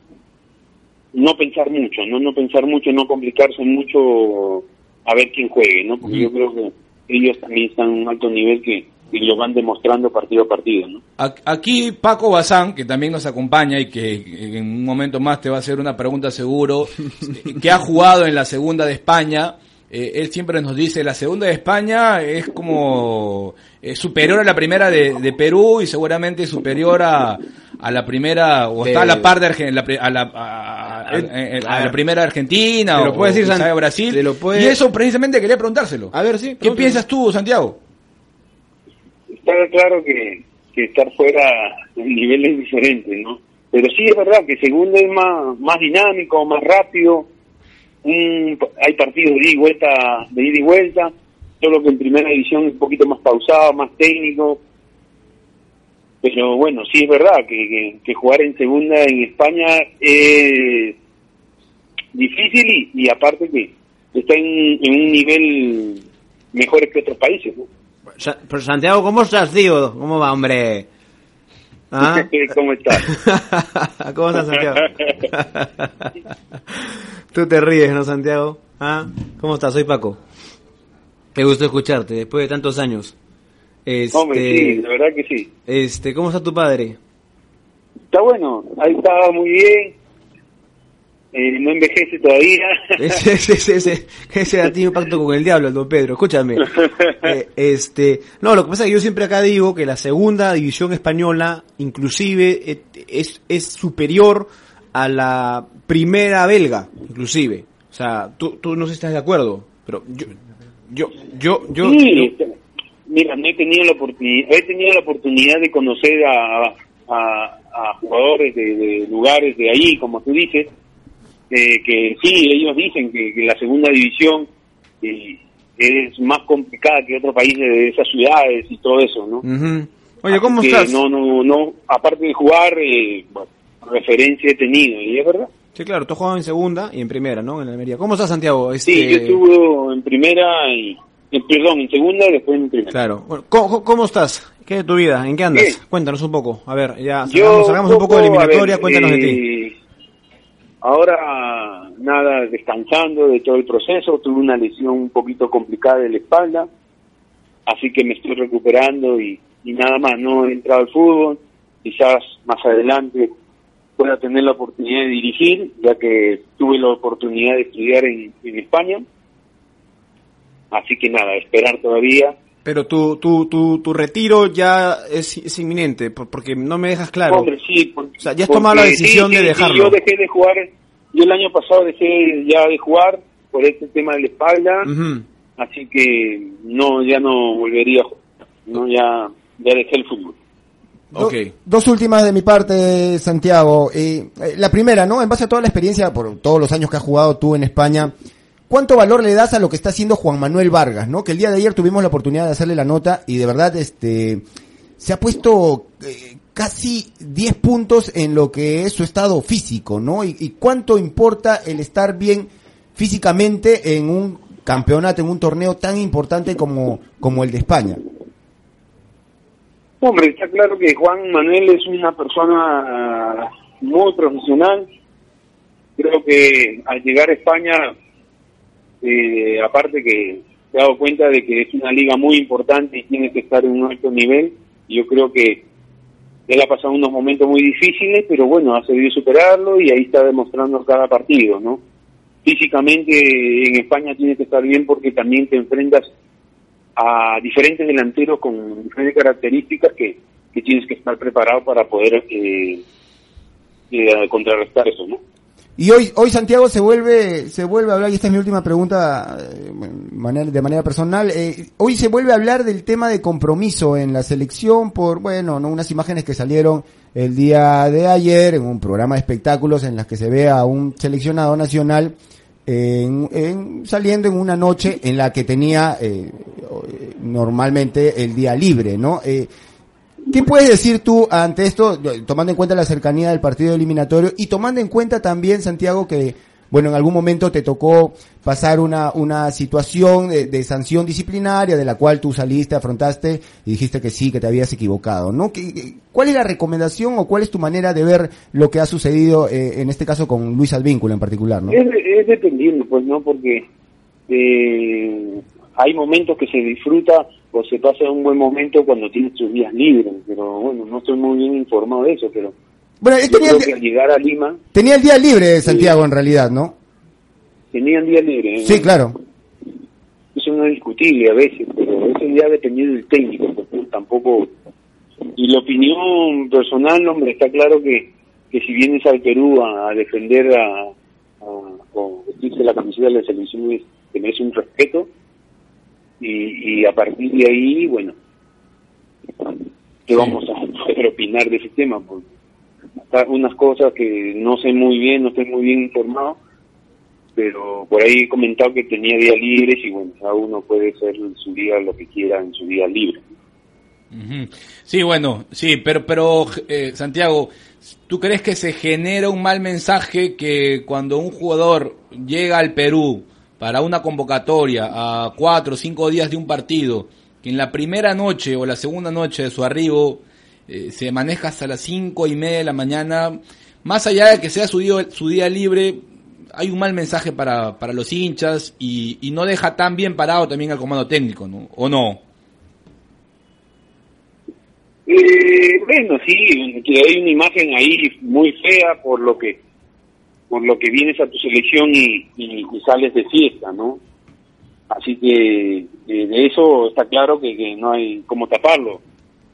no pensar mucho, no no pensar mucho, no complicarse mucho a ver quién juegue, ¿no? Porque yo creo que ellos también están a un alto nivel que, que lo van demostrando partido a partido, ¿no? Aquí Paco Bazán, que también nos acompaña y que en un momento más te va a hacer una pregunta seguro, que ha jugado en la segunda de España, eh, él siempre nos dice, la segunda de España es como eh, superior a la primera de, de Perú y seguramente superior a, a la primera, o está a la par de Argen- la a la, a- a- a- a la primera de Argentina, o puede decir, San- de Brasil. lo puede- Y eso precisamente quería preguntárselo. A ver, sí. ¿Qué piensas tú, Santiago? Está claro que, que estar fuera en niveles diferentes, ¿no? Pero sí es verdad que segundo es más, más dinámico, más rápido, un- hay partidos de ida y vuelta, de ida y vuelta, solo que en primera división es un poquito más pausado, más técnico. Pero bueno, sí es verdad que, que, que jugar en segunda en España es difícil y, y aparte que está en, en un nivel mejor que otros países, pero Santiago, ¿cómo estás, tío? ¿Cómo va, hombre? ¿Ah? ¿Cómo estás? ¿Cómo estás, Santiago? Tú te ríes, ¿no, Santiago? ¿Ah? ¿Cómo estás? Soy Paco. Me gusta escucharte después de tantos años. Este, Hombre, sí, la verdad que sí. este, ¿cómo está tu padre? Está bueno, ahí estaba muy bien. eh, no envejece todavía. Ese, ese, ese, ese, ese ha tenido pacto con el diablo, el don Pedro. Escúchame. Eh, este, no, lo que pasa es que yo siempre acá digo que la segunda división española, inclusive, eh, es, es superior a la primera belga, inclusive. O sea, tú, tú no sé si estás de acuerdo, pero yo, yo, yo, yo, sí, yo- este, mira, no he tenido la oportunidad, he tenido la oportunidad de conocer a, a, a jugadores de, de lugares de ahí, como tú dices, eh, que sí, ellos dicen que, que la segunda división eh, es más complicada que otro país de esas ciudades y todo eso, ¿no? Oye, ¿cómo estás? No, no, no, aparte de jugar, eh, bueno, referencia he tenido, y es verdad. Sí, claro, tú jugabas en segunda y en primera, ¿no? En Almería. ¿Cómo estás, Santiago? Este... Sí, yo estuve en primera y, perdón, en segunda y después en primera. Claro. Bueno, ¿cómo, cómo estás? ¿Qué de tu vida? ¿En qué andas? Bien. Cuéntanos un poco. A ver, ya salgamos, un poco de eliminatoria, ver, cuéntanos de ti. eh, Ahora, nada, descansando de todo el proceso, tuve una lesión un poquito complicada de la espalda, así que me estoy recuperando y, y nada más, no he entrado al fútbol, quizás más adelante pueda tener la oportunidad de dirigir, ya que tuve la oportunidad de estudiar en, en España, así que nada, esperar todavía. Pero tu, tu, tu, tu retiro ya es, es inminente, por- porque no me dejas claro. Hombre, sí, O sea, ya has tomado la decisión sí, de sí, dejarlo. yo dejé de jugar, yo el año pasado dejé ya de jugar por este tema de la espalda, así que no, ya no volvería a jugar, no, ya, ya dejé el fútbol. Do-. Dos últimas de mi parte, Santiago. Eh, eh, la primera, ¿no? En base a toda la experiencia, por todos los años que has jugado tú en España, ¿cuánto valor le das a lo que está haciendo Juan Manuel Vargas, ¿no? Que el día de ayer tuvimos la oportunidad de hacerle la nota y de verdad, este, se ha puesto eh, casi 10 puntos en lo que es su estado físico, ¿no? Y, y cuánto importa el estar bien físicamente en un campeonato, en un torneo tan importante como, como el de España. Hombre, está claro que Juan Manuel es una persona muy profesional. Creo que al llegar a España, eh, aparte que se ha dado cuenta de que es una liga muy importante y tiene que estar en un alto nivel, yo creo que él ha pasado unos momentos muy difíciles, pero bueno, ha sabido superarlo y ahí está demostrando cada partido, ¿no? Físicamente en España tiene que estar bien porque también te enfrentas a diferentes delanteros con diferentes características que, que tienes que estar preparado para poder eh, eh, contrarrestar eso, ¿no? Y hoy, hoy Santiago se vuelve, se vuelve a hablar, y esta es mi última pregunta eh, de manera personal, eh, hoy se vuelve a hablar del tema de compromiso en la selección por, bueno, ¿no? unas imágenes que salieron el día de ayer en un programa de espectáculos en las que se ve a un seleccionado nacional en, en- saliendo en una noche en la que tenía eh, normalmente el día libre, ¿no? Eh, ¿Qué puedes decir tú ante esto, tomando en cuenta la cercanía del partido eliminatorio y tomando en cuenta también, Santiago, que, bueno, en algún momento te tocó pasar una, una situación de, sanción disciplinaria de la cual tú saliste, afrontaste y dijiste que sí, que te habías equivocado, ¿no? ¿Qué- ¿Cuál es la recomendación o cuál es tu manera de ver lo que ha sucedido eh, en este caso con Luis Advíncula en particular, ¿no? Es, es dependiendo, pues, ¿no? Porque eh, hay momentos que se disfruta o se pasa un buen momento cuando tienes tus días libres, pero bueno, no estoy muy bien informado de eso, pero Bueno, él tenía el, que al llegar a Lima tenía el día libre, Santiago, en realidad, ¿no? tenían día libre. ¿eh? Sí, claro. Eso no es discutible a veces, pero eso ya depende del técnico, porque tampoco... Y la opinión personal, hombre, está claro que, que si vienes al Perú a, a defender a, a- o vestirse la camiseta de la selección, es- te merece un respeto, y, y a partir de ahí, bueno, ¿qué vamos a poder opinar de ese tema? Porque unas cosas que no sé muy bien, no estoy muy bien informado, pero por ahí he comentado que tenía días libres y bueno, cada uno puede hacer su día lo que quiera en su día libre. Sí, bueno, sí, pero, pero eh, Santiago, ¿tú crees que se genera un mal mensaje que cuando un jugador llega al Perú para una convocatoria a cuatro o cinco días de un partido, que en la primera noche o la segunda noche de su arribo eh, se maneja hasta las cinco y media de la mañana, más allá de que sea su día, libre, hay un mal mensaje para, para los hinchas y, y no deja tan bien parado también al comando técnico, ¿no? ¿O no? Eh, bueno, sí, que hay una imagen ahí muy fea por lo que por lo que vienes a tu selección y sales de fiesta, ¿no? Así que eh, de eso está claro que, que no hay cómo taparlo.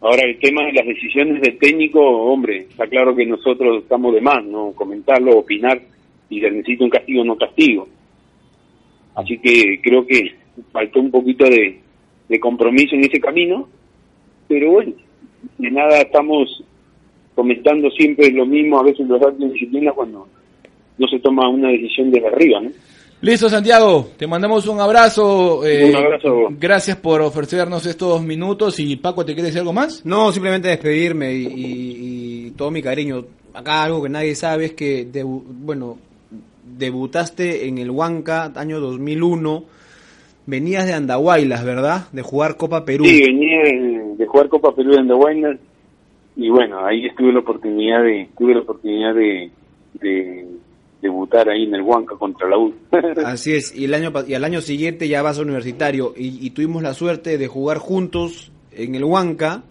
Ahora el tema de las decisiones del técnico, hombre, está claro que nosotros estamos de más, ¿no? Comentarlo, opinar y se necesita un castigo no castigo. Así que creo que faltó un poquito de, de compromiso en ese camino, pero bueno, de nada estamos comentando siempre lo mismo, a veces los actos de disciplina cuando no se toma una decisión desde arriba, ¿no? Listo, Santiago, te mandamos un abrazo. eh, Un abrazo. Gracias por ofrecernos estos minutos. Y Paco, ¿te quieres decir algo más? No, simplemente despedirme y, y- y todo mi cariño. Acá algo que nadie sabe es que, debu- bueno, debutaste en el Huanca año 2001. Venías de Andahuaylas, ¿verdad? De jugar Copa Perú. Sí, venía de, de jugar Copa Perú en Winer y bueno, ahí estuve la oportunidad de tuve la oportunidad de, de debutar ahí en el Huanca contra la U. Así es, y, el año, y al año siguiente ya vas a universitario y, y tuvimos la suerte de jugar juntos en el Huanca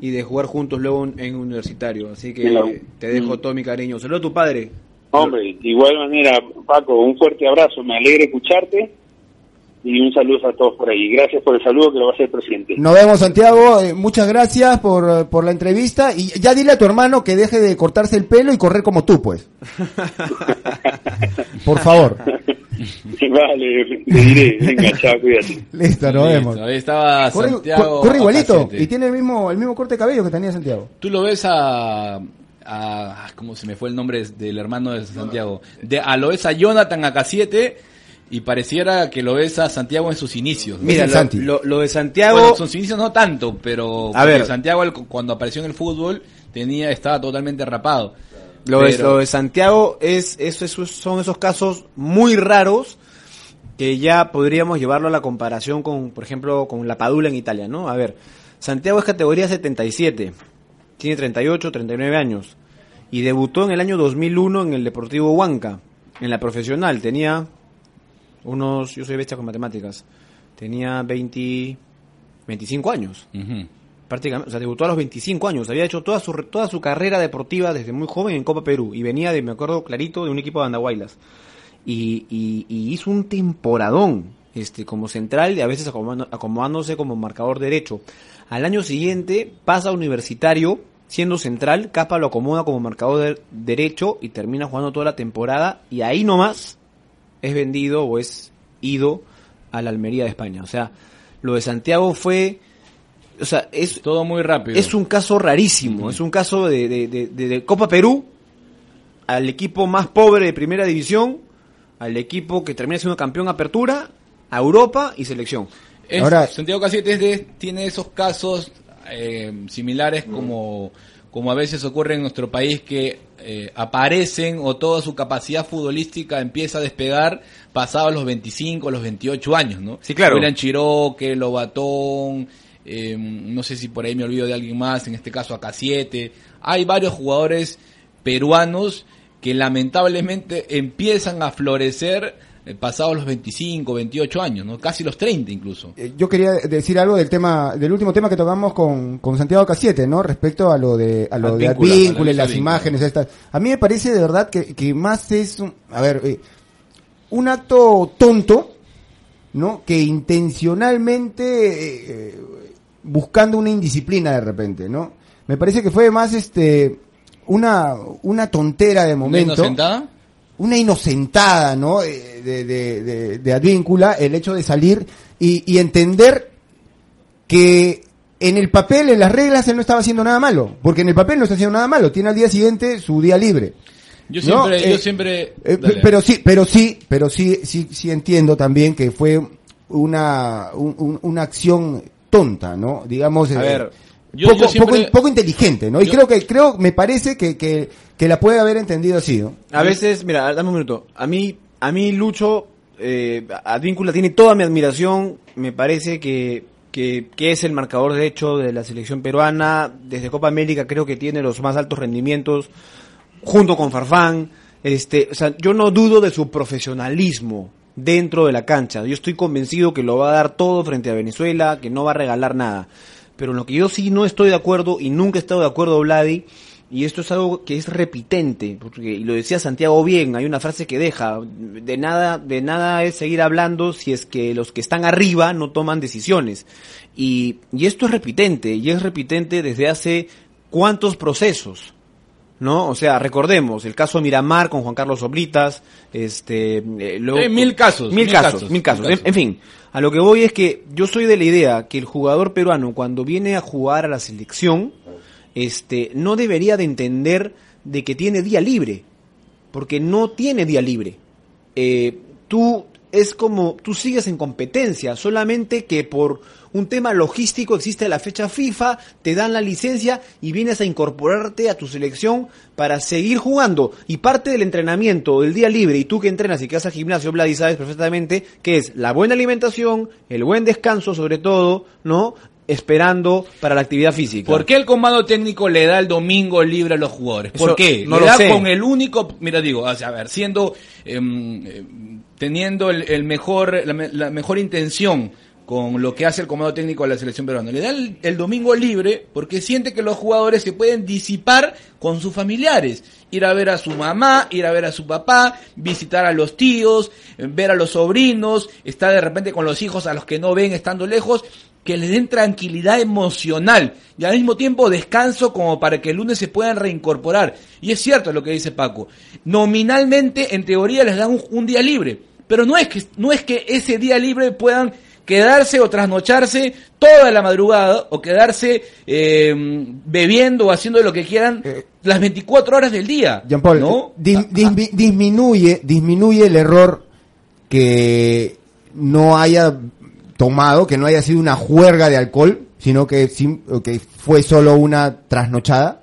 y de jugar juntos luego en, en universitario. Así que la te dejo todo mi cariño. Saludos a tu padre. Hombre, de igual manera, Paco, un fuerte abrazo, me alegra escucharte y un saludo a todos por ahí. Gracias por el saludo que lo va a hacer presidente. Nos vemos, Santiago. eh, muchas gracias por, por la entrevista. Y ya dile a tu hermano que deje de cortarse el pelo y correr como tú, pues. Por favor. vale, le diré, venga, chao, cuídate. Listo, nos Listo, vemos. Ahí estaba Corre, Santiago. corre igualito Ocasete. y tiene el mismo, el mismo corte de cabello que tenía Santiago. Tú lo ves a, a ¿cómo se me fue el nombre del hermano de Santiago? De, a lo ves a Jonathan Acasiete y pareciera que lo ves a Santiago en sus inicios. ¿no? Mira, lo, Santi. lo- lo de Santiago... Bueno, sus inicios no tanto, pero A ver. Santiago cuando apareció en el fútbol tenía estaba totalmente rapado. Lo, lo de Santiago es, es- esos son esos casos muy raros que ya podríamos llevarlo a la comparación con, por ejemplo, con la Padula en Italia, ¿no? A ver, Santiago es categoría 77, tiene 38, 39 años y debutó en el año 2001 en el Deportivo Huanca, en la profesional, tenía unos, yo soy bestia con matemáticas, tenía 20, 25 años prácticamente, o sea, debutó a los 25 años, había hecho toda su toda su carrera deportiva desde muy joven en Copa Perú y venía de, me acuerdo clarito, de un equipo de Andahuaylas. Y, y, y hizo un temporadón este como central y a veces acomodándose como marcador derecho. Al año siguiente pasa a universitario siendo central, Capa lo acomoda como marcador de- derecho y termina jugando toda la temporada y ahí nomás es vendido o es ido a la Almería de España. O sea, lo de Santiago fue o sea, es, Todo muy rápido. es un caso rarísimo, es un caso de, de- de- de- de Copa Perú al equipo más pobre de primera división, al equipo que termina siendo campeón apertura, a Europa y selección. Es- Ahora- Santiago Casiete es de- tiene esos casos eh, similares como, como a veces ocurre en nuestro país que eh, aparecen o toda su capacidad futbolística empieza a despegar pasados los 25, los 28 años, ¿no? Sí, claro. William Chiroque, Lobatón, eh, no sé si por ahí me olvido de alguien más, en este caso K7. Hay varios jugadores peruanos que lamentablemente empiezan a florecer pasados los 25, 28 años, ¿no? Casi los 30 incluso. Eh, Yo quería decir algo del tema, del último tema que tocamos con, con Santiago Casiete, ¿no? Respecto a lo de, a lo de Advíncula, la las imágenes estas. A mí me parece de verdad que, que más es, un- a ver, eh, un acto tonto, ¿no? Que intencionalmente, eh, eh, buscando una indisciplina de repente, ¿no? Me parece que fue más, este, una, una tontera de ¿Una momento inocentada? Una inocentada, ¿no? Eh, De, de, de, de Advíncula, el hecho de salir y, y entender que en el papel, en las reglas, él no estaba haciendo nada malo, porque en el papel no está haciendo nada malo, tiene al día siguiente su día libre. Yo No, siempre, eh, yo siempre. Eh, pero sí, pero sí, pero sí, sí, sí entiendo también que fue una, un- un- una acción tonta, ¿no? Digamos, A eh, ver, yo- poco, yo siempre- poco, poco inteligente, ¿no? Y yo- creo que, creo, me parece que, que, que la puede haber entendido así. A veces, mira, dame un minuto. A mí, a mí Lucho, eh, Advíncula tiene toda mi admiración. Me parece que, que, es el marcador derecho de la selección peruana. Desde Copa América creo que tiene los más altos rendimientos, junto con Farfán. Este, o sea, yo no dudo de su profesionalismo dentro de la cancha. Yo estoy convencido que lo va a dar todo frente a Venezuela, que no va a regalar nada. Pero en lo que yo sí no estoy de acuerdo y nunca he estado de acuerdo, Vladi, y esto es algo que es repitente, porque, y lo decía Santiago bien, hay una frase que deja, de nada, de nada es seguir hablando si es que los que están arriba no toman decisiones. Y, y esto es repitente, y es repitente desde hace cuántos procesos. ¿no? O sea, recordemos el caso Miramar con Juan Carlos Oblitas, este, eh, luego- Eh, mil casos, mil, mil casos, casos, mil casos. mil En, casos. en fin, a lo que voy es que yo soy de la idea que el jugador peruano cuando viene a jugar a la selección, este, no debería de entender de que tiene día libre, porque no tiene día libre. Eh, tú es como tú sigues en competencia, solamente que por un tema logístico existe la fecha FIFA, te dan la licencia y vienes a incorporarte a tu selección para seguir jugando. Y parte del entrenamiento, del día libre, y tú que entrenas y que al gimnasio, Vladi, sabes perfectamente que es la buena alimentación, el buen descanso sobre todo, ¿no? Esperando para la actividad física. ¿Por qué el comando técnico le da el domingo libre a los jugadores? ¿Por Eso qué? no le lo da sé. con el único, mira digo, o sea, a ver, siendo, em, em, teniendo el, el mejor, la, la mejor intención con lo que hace el comando técnico de la selección peruana. Le da el, el domingo libre porque siente que los jugadores se pueden disipar con sus familiares. Ir a ver a su mamá, ir a ver a su papá, visitar a los tíos, eh, ver a los sobrinos, estar de repente con los hijos a los que no ven estando lejos que les den tranquilidad emocional y al mismo tiempo descanso como para que el lunes se puedan reincorporar. Y es cierto lo que dice Paco. Nominalmente, en teoría, les dan un, un día libre. Pero no es, que, no es que ese día libre puedan quedarse o trasnocharse toda la madrugada o quedarse eh, bebiendo o haciendo lo que quieran las 24 horas del día. Jean Paul, ¿no? dis- dismi- disminuye, disminuye el error que no haya tomado, que no haya sido una juerga de alcohol, sino que, que fue solo una trasnochada.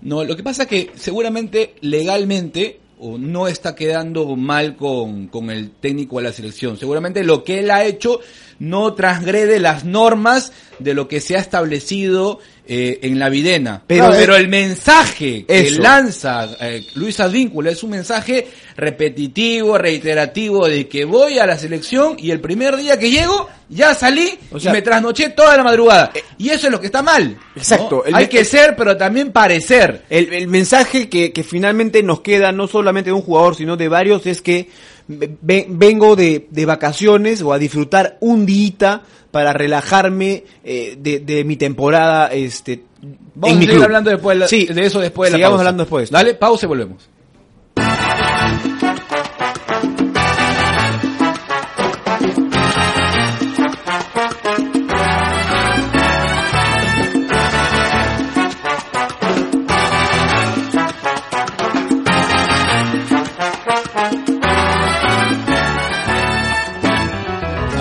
No, lo que pasa es que seguramente legalmente o no está quedando mal con, con el técnico de la selección. Seguramente lo que él ha hecho no transgrede las normas de lo que se ha establecido eh, en la videna. Pero- Pero, el mensaje que lanza eh, Luis Advíncula es un mensaje repetitivo, reiterativo de que voy a la selección y el primer día que llego ya salí O sea- y me trasnoché toda la madrugada. Y eso es lo que está mal. Exacto. Hay que ser, pero también parecer. El, el mensaje que, que finalmente nos queda, no solamente de un jugador, sino de varios, es que vengo de, de vacaciones o a disfrutar un día para relajarme eh, de, de mi temporada este, Vamos en a mi seguir club. hablando después de, la- Sí, de eso después de la sigamos pausa. hablando después. Dale, pausa y volvemos.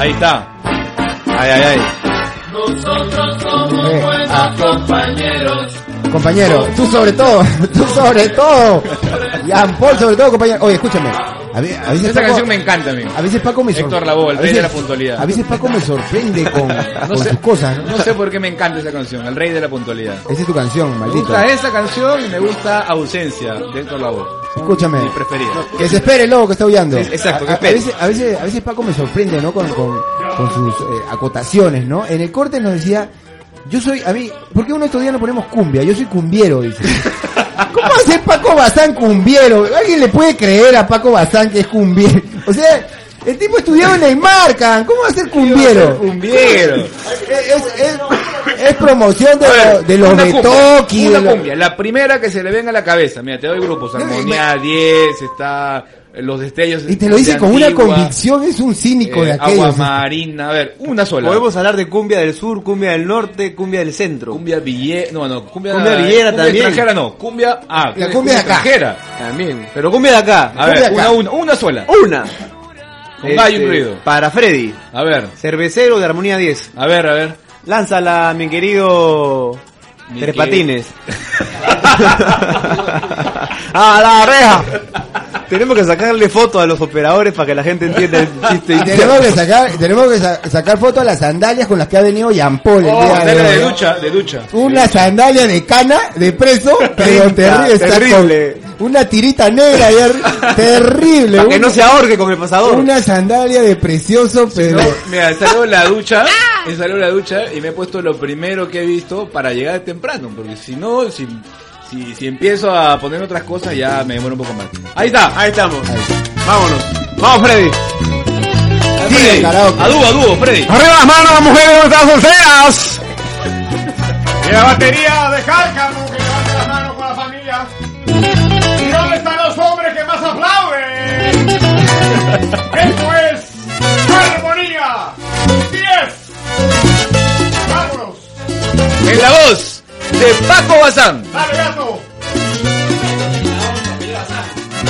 Ahí está. Ay, ay, ay. Eh, ah, compañero, tú sobre todo, tú sobre todo. Jean Paul sobre todo, compañero. Oye, escúchame. A, ve- a veces Esa Paco- canción me encanta, amigo. A veces Paco me Héctor sorprende. Lavoe, el rey de la puntualidad. A veces Paco me sorprende con, con sé. sus cosas. ¿no? No sé por qué me encanta esa canción, El Rey de la Puntualidad. Esa es tu canción, Me maldito. gusta esa canción y me gusta Ausencia de Héctor Lavoe. Son Escúchame. mis preferidas. Que se espere el lobo que está huyendo. Exacto, que A, a- a espere. veces, a, veces, a veces Paco me sorprende, ¿no? Con, con, con sus eh, acotaciones, ¿no? En el corte nos decía, yo soy, a mí, ¿por qué uno estos días no ponemos cumbia? Yo soy cumbiero, dice. ¿Cómo ser Paco Bazán cumbiero? ¿Alguien le puede creer a Paco Bazán que es cumbiero? O sea, el tipo estudiaba en el Marcan, ¿cómo va a ser cumbiero? Cumbiero. Es, es, es promoción de, ver, lo- de los una de cumbia, Toki. Una de lo- cumbia, la primera que se le venga a la cabeza. Mira, te doy grupos. Armonía 10, está Los Destellos. Y te lo dice con una convicción, es un cínico de eh, Agua aquellos. Marina. A ver, una sola. Podemos hablar de cumbia del sur, cumbia del norte, cumbia del centro. Cumbia Villera, no, no, cumbia, Cumbia villera cumbia también. extranjera no, cumbia, ah, La cumbia de acá. extranjera. También. Pero cumbia de acá. A Cumbia ver, acá. una, una, una sola. Una. Con gallo incluido. Para Freddy. A ver, Cervecero de Armonía 10. a ver, a ver. Lánzala, mi querido Mi Tres que- Patines. ¡A la reja! Tenemos que sacarle fotos a los operadores para que la gente entienda el chiste. Y tenemos que sacar, tenemos que sa- sacar fotos a las sandalias con las que ha venido Jean Paul el Oh, día de de hoy, ¿no? ducha, de ducha. Una sandalia de cana, de preso, pero terrible. está terrible. Una tirita negra ayer, terrible. Para que no se ahorque con el pasador. una sandalia de precioso, pero... No, mira, salió la ducha, me salió la ducha y me he puesto lo primero que he visto para llegar temprano, porque si no, si, Si, si empiezo a poner otras cosas ya me demoro un poco más. Ahí está. Ahí estamos. Vámonos. Vamos, Freddy. Karaoke. A dúo, a dúo, Freddy. Arriba las manos, las mujeres están solteras. Y la batería de cárcamo que levante las manos con la familia. ¿Y dónde están los hombres que más aplauden? Esto es Armonía 10. Vámonos. En la voz de Paco Bazán. Dale, gato.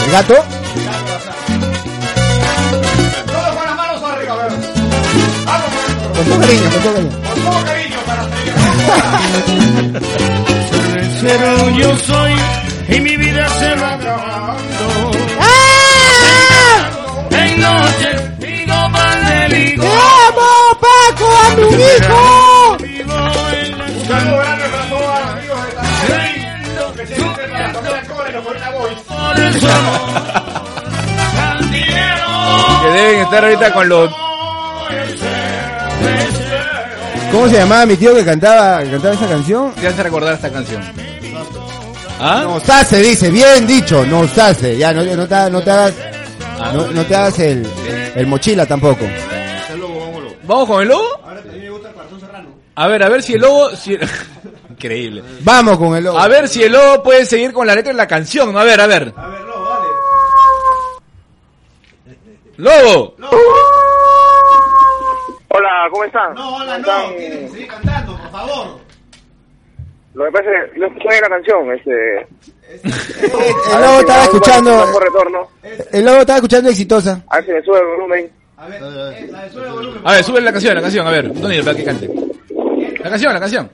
¿El gato? Todos con las manos arriba, a ver. Vamos, Con todo cariño, con todo cariño. con todo cariño para seguir. Cero yo soy y mi vida se va acabando. En noches y no más de. ¡Vamos, Paco, a Que deben estar ahorita con los... ¿Cómo se llamaba mi tío que cantaba, que cantaba esa canción? Te hace recordar esta canción. ¿Ah? Nos hace, dice, bien dicho, nos hace. Ya, no, no, te, no te hagas, no, no te hagas el, el mochila tampoco. ¿Vamos con el lobo? A ver, a ver si el lobo... si- Increíble. Vamos con el lobo. A ver si el lobo puede seguir con la letra de la canción. A ver, a ver. A ver, Lobo, dale. ¡Lobo! Hola, ¿cómo están? No, hola, ¿Cómo no. están? Tienes que seguir cantando, por favor. Lo que pasa es que no escuché la canción, este... El lobo estaba escuchando, Por retorno, el lobo estaba escuchando exitosa. a ver si me sube el volumen. A ver, de suelo volumen. A ver, sube la canción, la canción, a ver. ¿Dónde para que cante? La canción, la canción.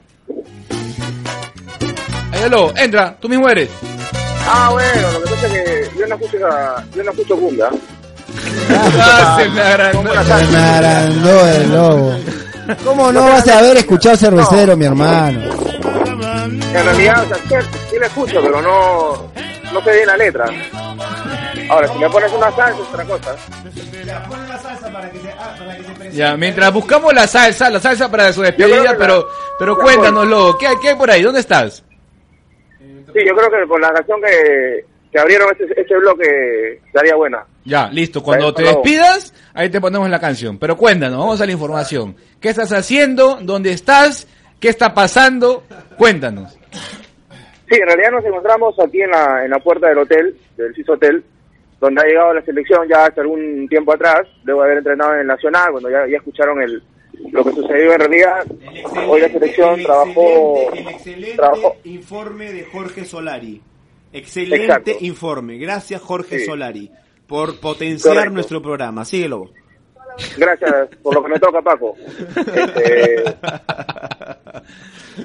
Ahí el lobo, entra, tú mismo eres. Ah, bueno, lo que pasa es que yo no escucho, esa- yo no escucho cumbia. Ah, se me agrandó. El lobo. ¿Cómo no vas a haber escuchado cervecero, mi hermano? En realidad, o sea, sí, sí la escucho, pero no, no sé bien la letra. Ahora, si me pones una salsa es otra cosa. Ya, pon la salsa para que se, ah, para que se presente. Ya, mientras buscamos la salsa, la salsa para su despedida, pero, la- pero cuéntanos, lobo, ¿qué, hay- ¿qué hay por ahí? ¿Dónde estás? Sí, yo creo que con la canción que, que abrieron este, este bloque estaría buena. Ya, listo. Cuando te despidas, ahí te ponemos la canción. Pero cuéntanos, vamos a la información. ¿Qué estás haciendo? ¿Dónde estás? ¿Qué está pasando? Cuéntanos. Sí, en realidad nos encontramos aquí en la, en la puerta del hotel, del CIS Hotel, donde ha llegado la selección ya hace algún tiempo atrás, luego de haber entrenado en el Nacional, cuando ya, ya escucharon el, lo que sucedió en realidad. Hoy la selección el trabajó, El excelente trabajó informe de Jorge Solari. Excelente Exacto. informe. Gracias, Jorge Sí. Solari, por potenciar Correcto. nuestro programa. Síguelo. Gracias por lo que me toca, Paco. Este,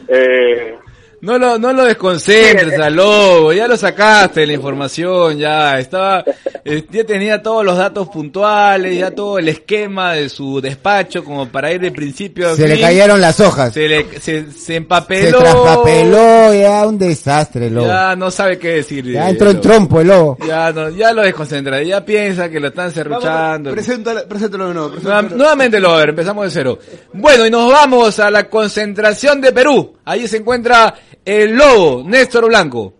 eh, No lo, no lo desconcentres al lobo, ya lo sacaste la información, ya estaba, eh, ya tenía todos los datos puntuales, ya todo el esquema de su despacho como para ir de principio a Se le cayeron las hojas. se le, se, se Se empapeló, traspapeló, ya un desastre, el lobo. ya no sabe qué decir. Ya entró en trompo el lobo. Ya no, ya lo desconcentra, ya piensa que lo están cerruchando. Preséntalo, preséntalo de nuevo. Nueva- preséntalo. nuevamente lo a ver, empezamos de cero. Bueno, y nos vamos a la concentración de Perú. Ahí se encuentra el lobo, Néstor Blanco.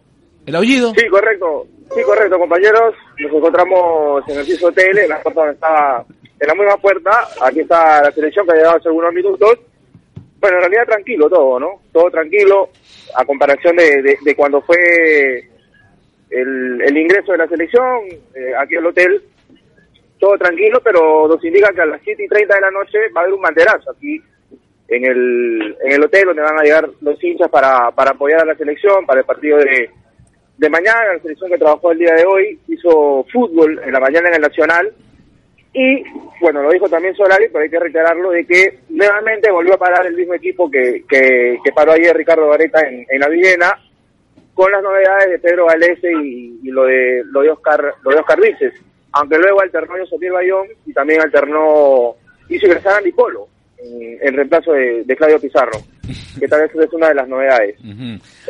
El aullido. sí, correcto. Sí, correcto, compañeros. Nos encontramos en el CIS Hotel, en la puerta donde en la misma puerta. Aquí está la selección que ha llegado hace algunos minutos. Bueno, en realidad tranquilo todo, ¿no? Todo tranquilo, a comparación de, de, de cuando fue el, el ingreso de la selección eh, aquí al hotel. Todo tranquilo, pero nos indica que a las 7 y 30 de la noche va a haber un banderazo aquí en el, en el hotel donde van a llegar los hinchas para, para apoyar a la selección, para el partido de, de mañana. La selección que trabajó el día de hoy hizo fútbol en la mañana en el Nacional. Y, bueno, lo dijo también Solari, pero hay que reiterarlo, de que nuevamente volvió a parar el mismo equipo que, que, que paró ayer Ricardo Vareta en, en la Villena, con las novedades de Pedro Galese y, y lo de lo de Oscar lo de Oscar Vices. Aunque luego alternó Yosotiel Bayón y también alternó, hizo ingresar a Andy En, en reemplazo de, de Claudio Pizarro, que tal vez es una de las novedades.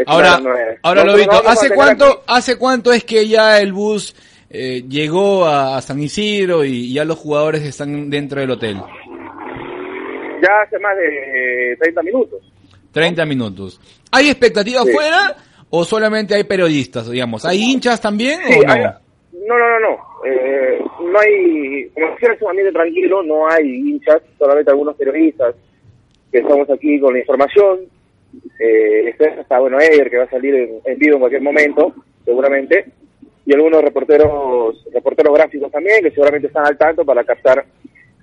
Ahora, las novedades. ahora Nosotros Lobito, ¿hace cuánto, aquí- hace cuánto es que ya el bus eh, llegó a, a San Isidro y ya los jugadores están dentro del hotel? Ya hace más de 30 minutos. 30 minutos. ¿Hay expectativa Sí. afuera o solamente hay periodistas, digamos? ¿Hay hinchas también Sí, o no? hay- no, no, no, no. Eh, no hay, como decía, es un ambiente tranquilo, no hay hinchas, solamente algunos periodistas que estamos aquí con la información. Eh, está, está, bueno, Eder, que va a salir en, en vivo en cualquier momento, seguramente. Y algunos reporteros, reporteros gráficos también, que seguramente están al tanto para captar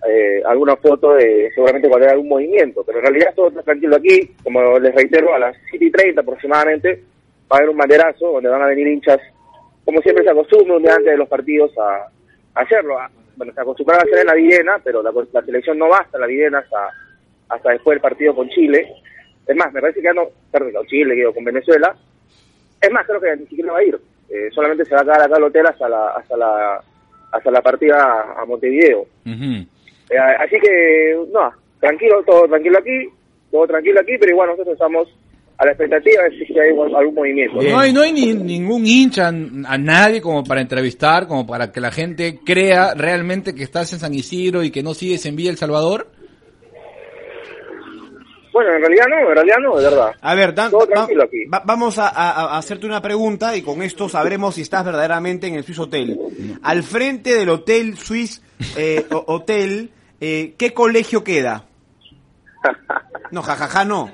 eh, alguna foto de seguramente cuando haya algún movimiento. Pero en realidad todo está tranquilo aquí. Como les reitero, a las 7 y 30 aproximadamente va a haber un banderazo donde van a venir hinchas como siempre se acostumbra un día antes de los partidos a, a hacerlo. A- bueno, se acostumbraba a hacer en la Videna, pero la, la selección no va hasta la Videna hasta, hasta después del partido con Chile. Es más, me parece que ya no, perdón, con Chile, digo, con Venezuela. Es más, creo que ni siquiera va a ir. Eh, solamente se va a quedar acá al hotel hasta la, hasta la, hasta la partida a Montevideo. Eh, así que, no, tranquilo, todo tranquilo aquí, todo tranquilo aquí, pero igual nosotros estamos a la expectativa de si hay algún movimiento. No hay, no hay ni, ningún hincha, a nadie como para entrevistar, como para que la gente crea realmente que estás en San Isidro y que no sigues en Villa El Salvador. Bueno, en realidad no, en realidad no, de verdad. A ver, Dan, Todo va- tranquilo aquí. va- vamos a, a- a hacerte una pregunta y con esto sabremos si estás verdaderamente en el Swiss Hotel. Al frente del Hotel Swiss eh, Hotel, eh, ¿qué colegio queda? No, jajaja, no.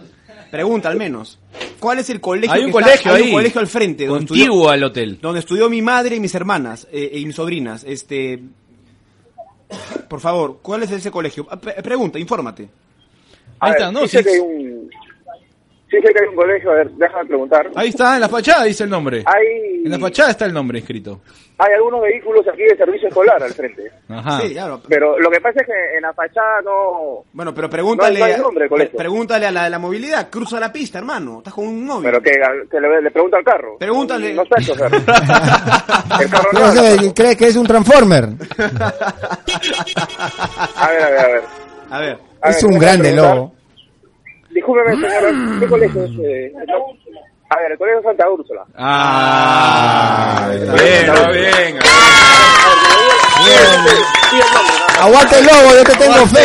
Pregunta al menos. ¿Cuál es el colegio? Hay un que está- colegio hay ahí. un colegio al frente. donde Contiguo estudió- al hotel. Donde estudió mi madre y mis hermanas eh, y mis sobrinas. Este, por favor, ¿cuál es ese colegio? Ah, pre- pregunta, infórmate. A Ahí ver, está, no, sí que hay un, sí sé que hay un colegio, a ver, déjame preguntar. Ahí está, en la fachada dice el nombre. Hay, En la fachada está el nombre escrito. hay algunos vehículos aquí de servicio escolar al frente. Ajá. Sí, claro. Pero lo que pasa es que en la fachada no... Bueno, pero pregúntale, No hay- no hay nombre de colegio. pregúntale a la de la movilidad, cruza la pista, hermano, estás con un móvil. Pero que, que le, le pregunta al carro. Pregúntale. No está el chofer. el carro no. No sé, no. ¿Cree que es un Transformer? A ver, a ver, a ver. A ver. A Es ver, un grande lobo. Discúlpeme, señora, ¿qué colegio es? eh? A ver, el colegio Santa Úrsula. Ah, bien, bien. Aguante el lobo, yo te tengo fe.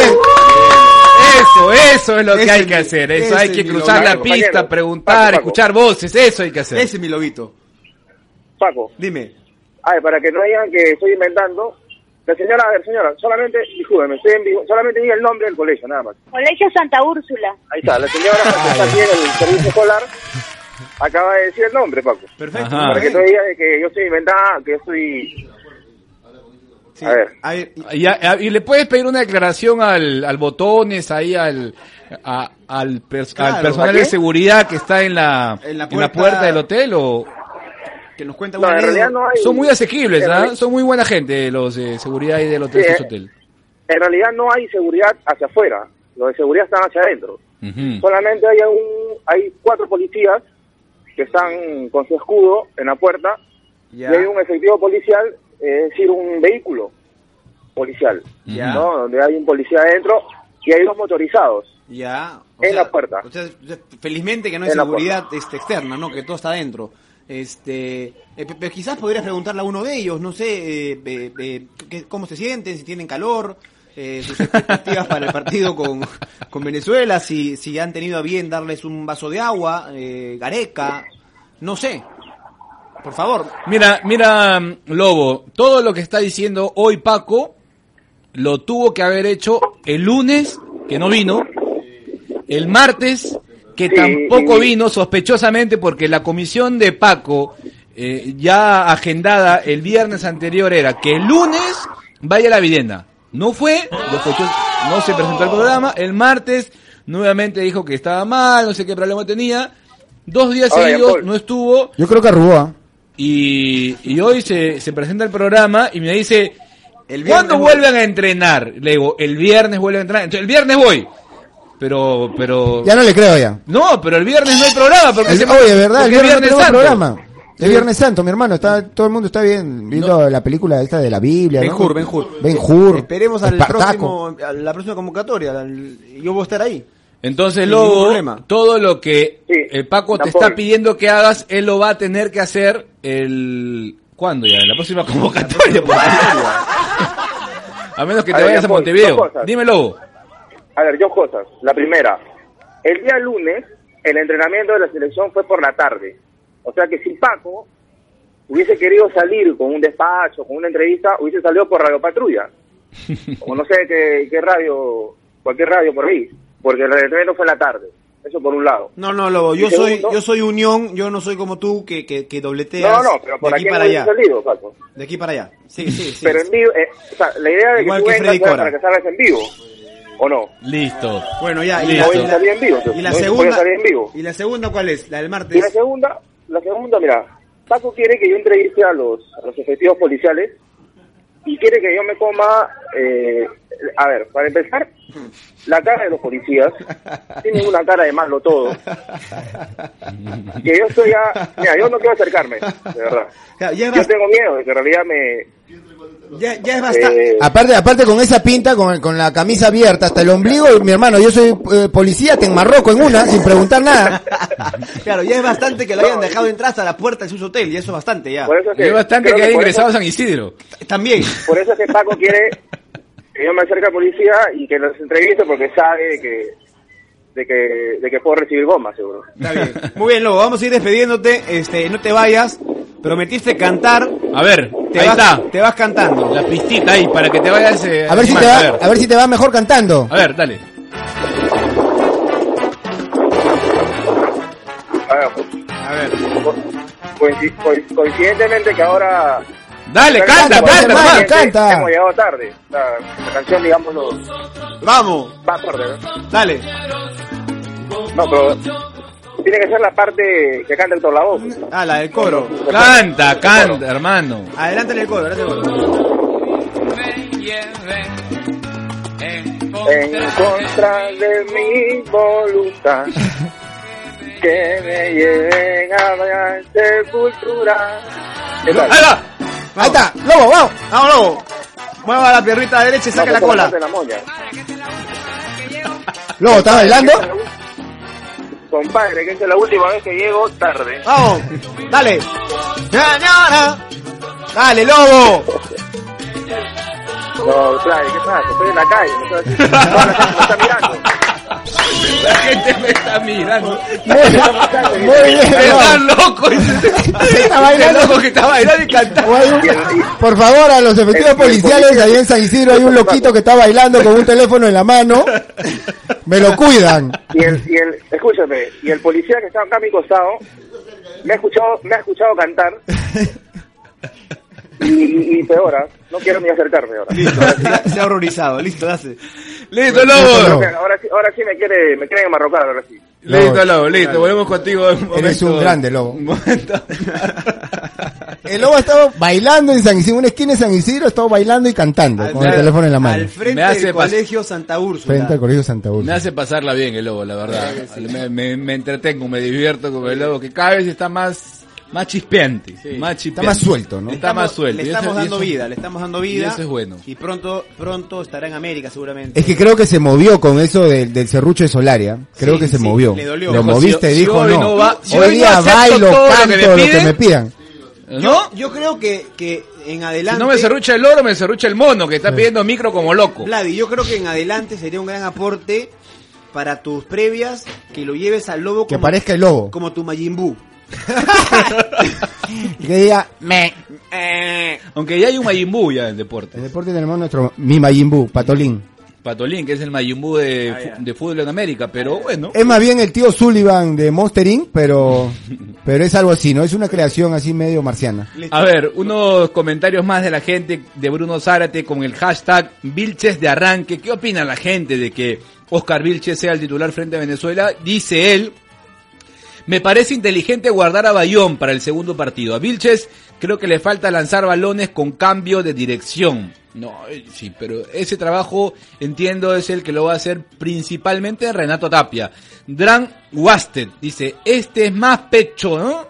Eso, eso es lo que hay que hacer. Eso hay que cruzar la pista, preguntar, Paco, Paco. escuchar voces. Eso hay que hacer. Ese es mi lobito. Paco, Dime. a ver, para que no digan que estoy inventando, la señora, a ver, señora, solamente, discúlpeme, estoy en vivo, solamente diga el nombre del colegio, nada más. Colegio Santa Úrsula. Ahí está, la señora que está aquí en el servicio escolar acaba de decir el nombre, Paco. Perfecto. Ajá. Para que no digas de que yo estoy inventando, que yo estoy... Sí. A ver. A ver, y- Y, a- y le puedes pedir una declaración al, al botones, ahí al, a- al, pers- Claro. al personal ¿A de seguridad que está en la, En la en la puerta- puerta del hotel o que nos cuenta No, una en realidad anécdota. no hay... son muy asequibles, ¿ah? realidad- Son muy buena gente los de seguridad y del hotel. Sí, Swiss eh. hotel. En realidad no hay seguridad hacia afuera, los de seguridad están hacia adentro. Solamente hay un, hay cuatro policías que están con su escudo en la puerta y hay un efectivo policial, eh, es decir, un vehículo policial. ¿no? Donde hay un policía adentro y hay dos motorizados. Ya. En la puerta. o sea, felizmente que no hay En seguridad este, externa, ¿no? Que todo está adentro. Este, eh, quizás podrías preguntarle a uno de ellos, no sé, eh, cómo se sienten, si tienen calor, eh, sus expectativas para el partido con, con Venezuela, si, si han tenido a bien darles un vaso de agua, eh, gareca, no sé. Por favor. Mira, mira, Lobo, todo lo que está diciendo hoy Paco lo tuvo que haber hecho el lunes, que no vino, el martes, que Sí, tampoco vino, sospechosamente, porque la comisión de Paco, eh, ya agendada el viernes anterior, era que el lunes vaya a la vivienda. No fue, no se presentó al programa, el martes nuevamente dijo que estaba mal, no sé qué problema tenía, dos días Ahora, seguidos no estuvo, Yo creo que arrugó. y, y hoy se, se presenta el programa y me dice, El viernes ¿cuándo voy. vuelven a entrenar? Le digo, el viernes vuelven a entrenar. Entonces, el viernes voy. Pero, pero... Ya no le creo ya. No, pero el viernes no hay programa. Porque El- se- oye, ¿verdad? El viernes no Santo. programa. El Viernes Santo, mi hermano, está todo el mundo está bien viendo la película esta de la Biblia, Ben ¿no? Hur, Ben Hur. Ben Hur. Esperemos al próximo, a la próxima convocatoria. al- Yo voy a estar ahí. Entonces, luego, todo lo que Sí, el Paco te está pidiendo que hagas, él lo va a tener que hacer el... ¿Cuándo ya? En la próxima convocatoria. por favor. a menos que A te ver, vayas a Montevideo. Dime, Lobo. A ver, dos cosas. La primera, el día lunes el entrenamiento de la selección fue por la tarde, O sea que si Paco hubiese querido salir con un despacho, con una entrevista, hubiese salido por Radio Patrulla. o no sé qué, qué radio, cualquier radio por ahí. Porque el retreno fue en la tarde. Eso por un lado. No, no, Lobo, yo soy, yo soy unión, yo no soy como tú que, que, que dobleteas No, no, pero por de aquí para hubiese allá. salido, Paco. De aquí para allá. Sí, sí, sí. Pero en vivo, eh, o sea, la idea de que tú que vengas para que salgas en vivo. ¿O no? Listo. Bueno, ya, y Listo. la, No voy y a la- salir en vivo. entonces. y la No voy a segunda, salir en vivo. ¿y la segunda cuál es? La del Y la martes. segunda, la segunda, mira, Paco quiere que yo entreviste a los, a los efectivos policiales y quiere que yo me coma, eh, a ver, para empezar, la cara de los policías, tienen una cara de malo todo. Que yo estoy ya, mira, yo no quiero acercarme, de verdad. Yo tengo miedo de que en realidad me... ya, ya es bastante. eh, Aparte, aparte con esa pinta, con, con la camisa abierta hasta el ombligo, mi hermano, yo soy eh, policía, te enmarroco en una, sin preguntar nada. Claro, ya es bastante que lo hayan dejado entrar hasta la puerta de su hotel, y eso es bastante ya. por eso es Y que, es bastante que haya ingresado a San Isidro. También. Por eso es que Paco quiere que yo me acerque al policía y que los entreviste porque sabe de que, de que, de que puedo recibir goma, seguro. Está bien. Muy bien, Lobo, vamos a ir despidiéndote. Este, no te vayas. Prometiste cantar. A ver, Te ahí vas, está. Te vas cantando. La pistita ahí para que te vayas. eh, A ver si te va, a ver si te va mejor cantando. A ver, dale. A ver, coincidentemente que ahora... Dale, canta, canta, canta. Hemos llegado tarde. La, la canción, digámoslo, Vamos. va tarde, ¿no? Dale. No, pero tiene que ser la parte que canta Héctor Lavoe. Ah, la del coro. Canta, canta, hermano. Adelante en el coro, adelante en el coro. En contra de mi voluntad. Que me lleven a la sepultura. Ahí va. Ahí está, lobo, vamos. Vamos, Lobo. Mueva la pierrita derecha y saca No, la cola. la moña. Lobo, ¿estás bailando? Compadre, que esta es la última vez que llego tarde. Vamos. Dale. Ya. Dale, Lobo. No, claro, ¿qué pasa? Estoy en la calle. me gente me está mirando. La gente me está mirando. Muy bien, Está loco. Está bailando. Está loco que está bailando y cantando. Por favor, a los efectivos policiales, policía- ahí en San Isidro hay un loquito que está bailando con un teléfono en la mano. Me lo cuidan. Y el, y el, escúchame, y el policía que estaba acá a mi costado, me ha escuchado, me ha escuchado cantar. Y, y, y peor, ¿ah? no quiero ni acercarme ahora. Listo. Se ha horrorizado. Listo, dale. Listo, Lobo. Ahora sí, ahora sí me quiere, me quieren enmarrocar, ahora sí. Listo, lobo, listo. Volvemos contigo. un Eres un grande, lobo. Un momento. El lobo ha estado bailando en San Isidro, una esquina de San Isidro, ha estado bailando y cantando con el al- teléfono en la mano. Al frente Me hace del colegio Santa Úrsula. Frente al Colegio Santa Me Úrsula. hace pasarla bien el lobo, la verdad. Me, me, me entretengo, me divierto con el lobo, que cada vez está más, más chispeante. Más chispeante. más suelto, ¿no? Está más suelto. Le Y estamos eso- y dando eso- vida, le estamos dando vida. y eso es bueno. Y pronto, pronto estará en América seguramente. Es que creo que se movió con eso del, del serrucho de Solaria. Creo Sí, que se sí, movió. le dolió. Lo moviste, si- si dijo hoy no. no va- si hoy hoy día bailo, todo lo que canto, me lo que me pidan. ¿No? Yo, yo creo que, que en adelante. Si no me serrucha el oro, me serrucha el mono, que está pidiendo micro como loco. Vladi, yo creo que en adelante sería un gran aporte para tus previas que lo lleves al lobo Que como, parezca el lobo. como tu Majin Buu. Y que diga, me. Aunque ya hay un Majin Buu ya en En deporte. deporte tenemos nuestro mi Majin Buu, Patolín. Patolín, que es el Majin Buu de, Ah, de fútbol en América, pero bueno. Es más bien el tío Sullivan de Monster Inc., pero, pero es algo así, ¿no? Es una creación así medio marciana. A ver, unos comentarios más de la gente de Bruno Zárate con el hashtag Vilches de arranque. ¿Qué opina la gente de que Oscar Vilches sea el titular frente a Venezuela? Dice él, me parece inteligente guardar a Bayón para el segundo partido. A Vilches creo que le falta lanzar balones con cambio de dirección. No, eh, sí, pero ese trabajo entiendo es el que lo va a hacer principalmente Renato Tapia. Dran Wasted dice, este es más pecho, ¿no?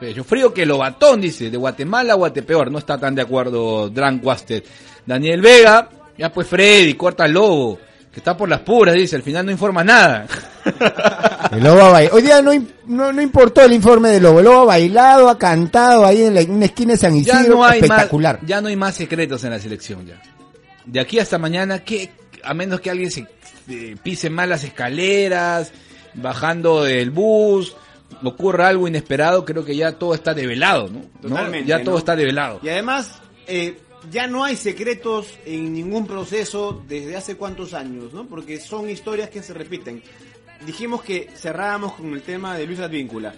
Pecho frío que Lobatón, dice, de Guatemala a Guatepeor. No está tan de acuerdo Dran Wasted. Daniel Vega, ya pues Freddy, corta el lobo, que está por las puras, dice, al final no informa nada. El lobo ha bailado. Hoy día no, no, no importó el informe del lobo. El lobo ha bailado, ha cantado ahí en, la, en una esquina de San ya Isidro. no hay espectacular. más, ya no hay más secretos en la selección ya. De aquí hasta mañana, que a menos que alguien se eh, pise mal las escaleras, bajando del bus ocurra algo inesperado, creo que ya todo está develado, ¿no? ¿No? Totalmente, Ya todo ¿no? está develado. Y además, eh, ya no hay secretos en ningún proceso desde hace cuántos años, ¿no? Porque son historias que se repiten. Dijimos que cerrábamos con el tema de Luis Advíncula.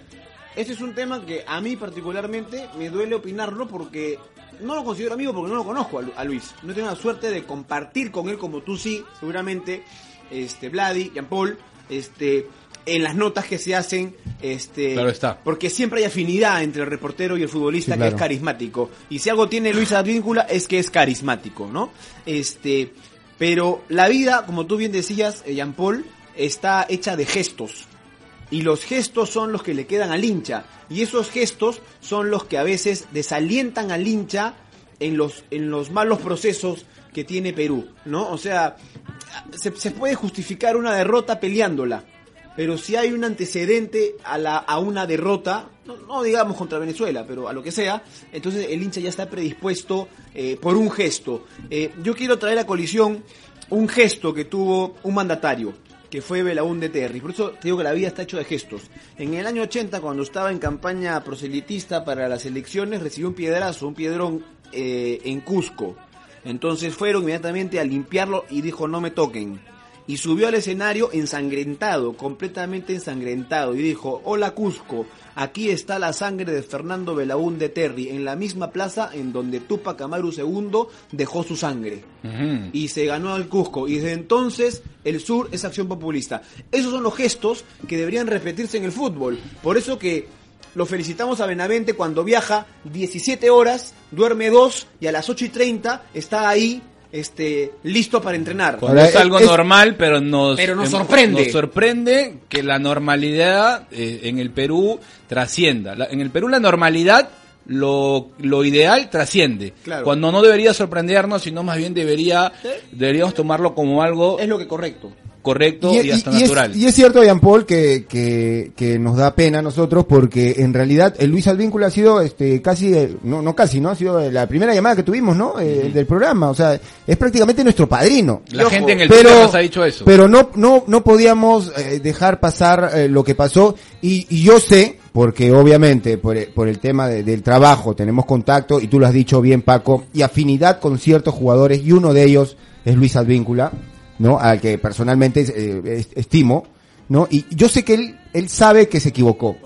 Este es un tema que a mí particularmente me duele opinarlo porque no lo considero amigo porque no lo conozco a Lu- a Luis. No tengo la suerte de compartir con él como tú sí, seguramente, este, Vladi, Jean Paul, este, en las notas que se hacen, este, Claro está. porque siempre hay afinidad entre el reportero y el futbolista Sí, que claro. es carismático. Y si algo tiene Luis Advíncula es que es carismático, ¿no? Este, pero la vida, como tú bien decías, eh, Jean Paul, está hecha de gestos. Y los gestos son los que le quedan al hincha. Y esos gestos son los que a veces desalientan al hincha en los, en los malos procesos que tiene Perú, ¿no? O sea, se, se puede justificar una derrota peleándola. Pero si hay un antecedente a, la, a una derrota, no, no digamos contra Venezuela, pero a lo que sea, entonces el hincha ya está predispuesto eh, por un gesto. Eh, yo quiero traer a colisión un gesto que tuvo un mandatario, que fue Belaúnde Terry. Por eso te digo que la vida está hecha de gestos. En el año 80, cuando estaba en campaña proselitista para las elecciones, recibió un piedrazo, un piedrón eh, en Cusco. Entonces fueron inmediatamente a limpiarlo y dijo no me toquen. Y subió al escenario ensangrentado, completamente ensangrentado, y dijo, hola Cusco, aquí está la sangre de Fernando Belaúnde Terry, en la misma plaza en donde Tupac Amaru II dejó su sangre. Y se ganó al Cusco. Y desde entonces el sur es acción populista. Esos son los gestos que deberían repetirse en el fútbol. Por eso que lo felicitamos a Benavente cuando viaja 17 horas, duerme 2 y a las 8 y 30 está ahí este, listo para entrenar. Cuando Ahora, es algo es- normal, pero nos, Pero nos em- sorprende. Nos sorprende que la normalidad eh, en el Perú trascienda. La- en el Perú la normalidad, lo, lo ideal trasciende. Claro. Cuando no debería sorprendernos, sino más bien debería deberíamos tomarlo como algo Es lo que correcto. Correcto y, hasta y es, natural. y es cierto, Jean Paul, que, que, que nos da pena a nosotros porque en realidad el Luis Advíncula ha sido este casi, eh, no, no casi, ¿no? Ha sido la primera llamada que tuvimos, ¿no? Eh, Del programa. O sea, es prácticamente nuestro padrino. la ojo, gente en el pero, nos ha dicho eso. pero no, no, no podíamos eh, dejar pasar eh, lo que pasó y, y yo sé, porque obviamente por, el- por el tema de- del trabajo tenemos contacto y tú lo has dicho bien Paco, y afinidad con ciertos jugadores y uno de ellos es Luis Advíncula, ¿no? Al que personalmente eh, est- estimo, ¿no? Y yo sé que él, él sabe que se equivocó.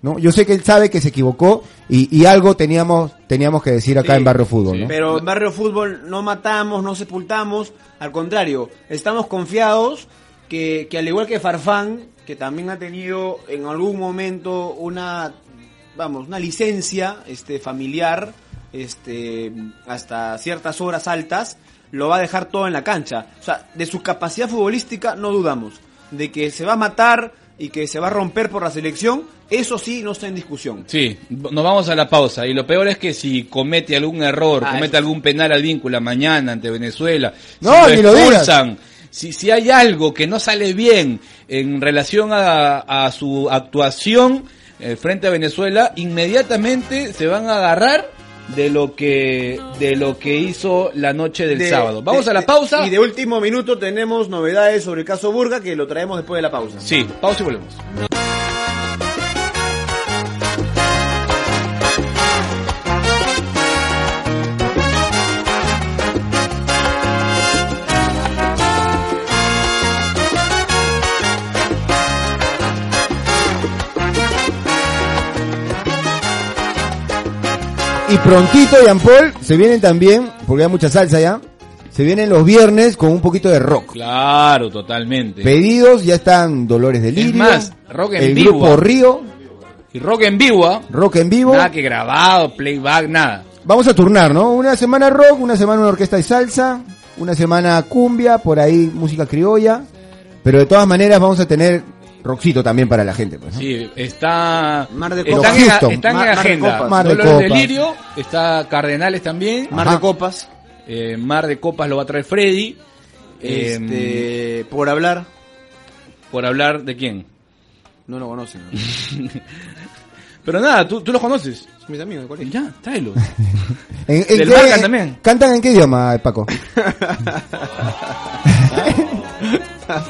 ¿No? Yo sé que él sabe que se equivocó y, y algo teníamos teníamos que decir acá Sí, en Barrio Fútbol, ¿no? Pero en Barrio Fútbol no matamos, no sepultamos, al contrario, estamos confiados que, que al igual que Farfán, que también ha tenido en algún momento una, vamos, una licencia este, familiar, este, hasta ciertas horas altas, lo va a dejar todo en la cancha. O sea, de su capacidad futbolística no dudamos. De que se va a matar y que se va a romper por la selección, eso sí no está en discusión. Sí, nos vamos a la pausa. Y lo peor es que si comete algún error, Ah, comete eso. algún penal al vínculo mañana ante Venezuela, No, si ni lo expulsan, si, si hay algo que no sale bien en relación a, a su actuación eh, frente a Venezuela, inmediatamente se van a agarrar de lo que de lo que hizo la noche del De- sábado. Vamos de- a la pausa. Y de último minuto tenemos novedades sobre el caso Burga que lo traemos después de la pausa. Sí, pausa y volvemos. Y prontito, Jean Paul, se vienen también, porque hay mucha salsa ya, se vienen los viernes con un poquito de rock. Claro, totalmente. Pedidos, ya están Dolores de Lirio, más, rock en el vivo, grupo. Río, y rock en vivo, ¿ah? rock en vivo. nada que grabado, playback, nada. Vamos a turnar, ¿no? Una semana rock, una semana una orquesta de salsa, una semana cumbia, por ahí música criolla, pero de todas maneras vamos a tener rockcito también para la gente. Pues, ¿no? Sí, está. Mar de están Copas. en, Houston. están Mar- en Mar de agenda. Copas. Mar de Dolores Copas. Lirio, está Cardenales también. Mar Ajá. de copas. eh, Mar de Copas lo va a traer Freddy. eh, Este, por hablar, por hablar de quién. no lo conocen. ¿no? Pero nada, tú, tú los conoces. Son mis amigos colegio. Ya, tráelos. ¿En, en Del qué- también. ¿Cantan en qué idioma, Paco?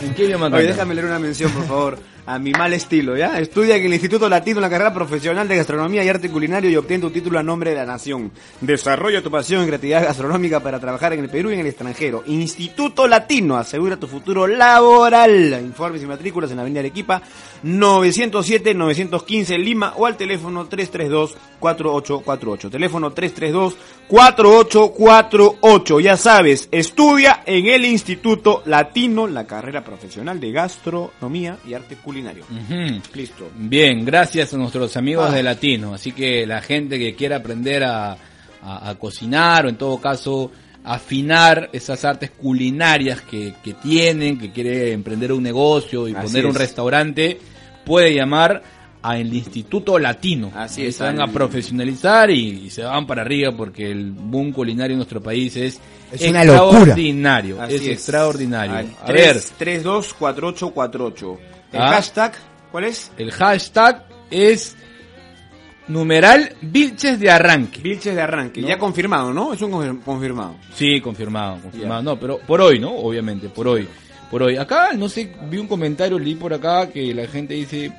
¿En qué idioma Oye, déjame leer una mención, por favor. A mi mal estilo, ¿ya? Estudia en el Instituto Latino en la carrera profesional de gastronomía y arte culinario y obtén tu título a nombre de la nación. Desarrolla tu pasión y creatividad gastronómica para trabajar en el Perú y en el extranjero. Instituto Latino, asegura tu futuro laboral. Informes y matrículas en la Avenida Arequipa, 907-915 Lima o al teléfono 332-4848. Teléfono 332-4848. Ya sabes, estudia en el Instituto Latino la carrera profesional de gastronomía y arte culinario. Listo. Bien, gracias a nuestros amigos Ah. de Latino. Así que la gente que quiera aprender a, a- a cocinar o en todo caso afinar esas artes culinarias que, que tienen, que quiere emprender un negocio y Así poner un es. restaurante, puede llamar al Instituto Latino. Así es, Se van al- a profesionalizar y, y se van para arriba porque el boom culinario en nuestro país es, Es una locura. extraordinario. Así es, es. extraordinario. Al a ver, 324848. El Ah. hashtag, ¿cuál es? el hashtag es numeral Vilches de arranque. Vilches de arranque. No. Ya confirmado, ¿no? Es un confir- confirmado. Sí, confirmado, confirmado. No, pero por hoy, ¿no? Obviamente, por hoy. Por hoy. Acá, no sé, vi un comentario, leí por acá que la gente dice,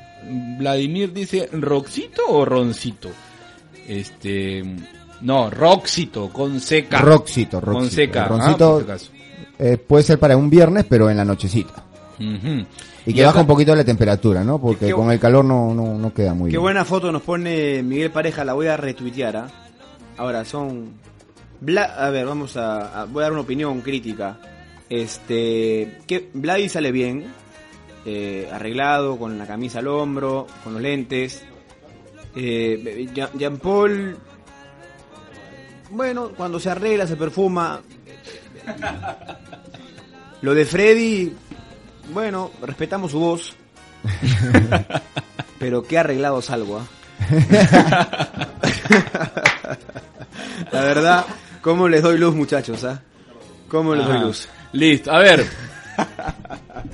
Vladimir dice, ¿Roxito o Roncito? Este, no, Roxito, con seca. Roxito, Con Roxito. seca. El ah, roncito acaso. eh, puede ser para un viernes, pero en la nochecita. Ujú. Y que baja un poquito la temperatura, ¿no? Porque Qué- con el calor no, no, no queda muy Qué bien. buena foto nos pone Miguel Pareja, la voy a retuitear. ¿ah? Ahora son. Bla- a ver, vamos a, a- Voy a dar una opinión crítica. Este. Que Vladi sale bien. eh, arreglado, con la camisa al hombro, con los lentes. Eh, Jean Paul. Bueno, cuando se arregla, se perfuma. Lo de Freddy. Bueno, respetamos su voz. Pero qué arreglado salgo, ¿ah? La verdad, ¿cómo les doy luz, muchachos, ah? ¿Cómo les doy luz? Listo, a ver.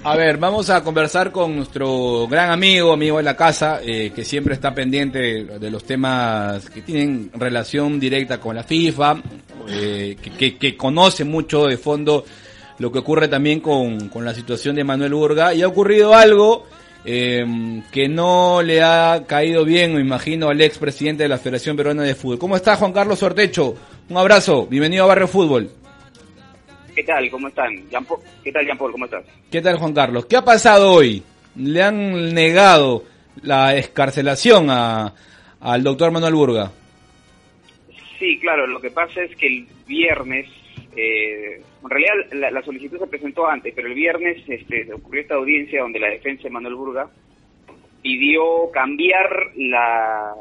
A ver, vamos a conversar con nuestro gran amigo, amigo de la casa, eh, que siempre está pendiente de los temas que tienen relación directa con la FIFA, eh, que, que- que conoce mucho de fondo lo que ocurre también con, con la situación de Manuel Urga. Y ha ocurrido algo eh, que no le ha caído bien, me imagino, al expresidente de la Federación Peruana de Fútbol. ¿Cómo está Juan Carlos Ortecho? Un abrazo, bienvenido a Barrio Fútbol. ¿Qué tal? ¿Cómo están? ¿Qué tal, Jean Paul? ¿Cómo estás? ¿Qué tal, Juan Carlos? ¿Qué ha pasado hoy? ¿Le han negado la escarcelación a, al doctor Manuel Burga? Sí, claro, lo que pasa es que el viernes, eh, en realidad la, la solicitud se presentó antes, pero el viernes este, ocurrió esta audiencia donde la defensa de Manuel Burga pidió cambiar la,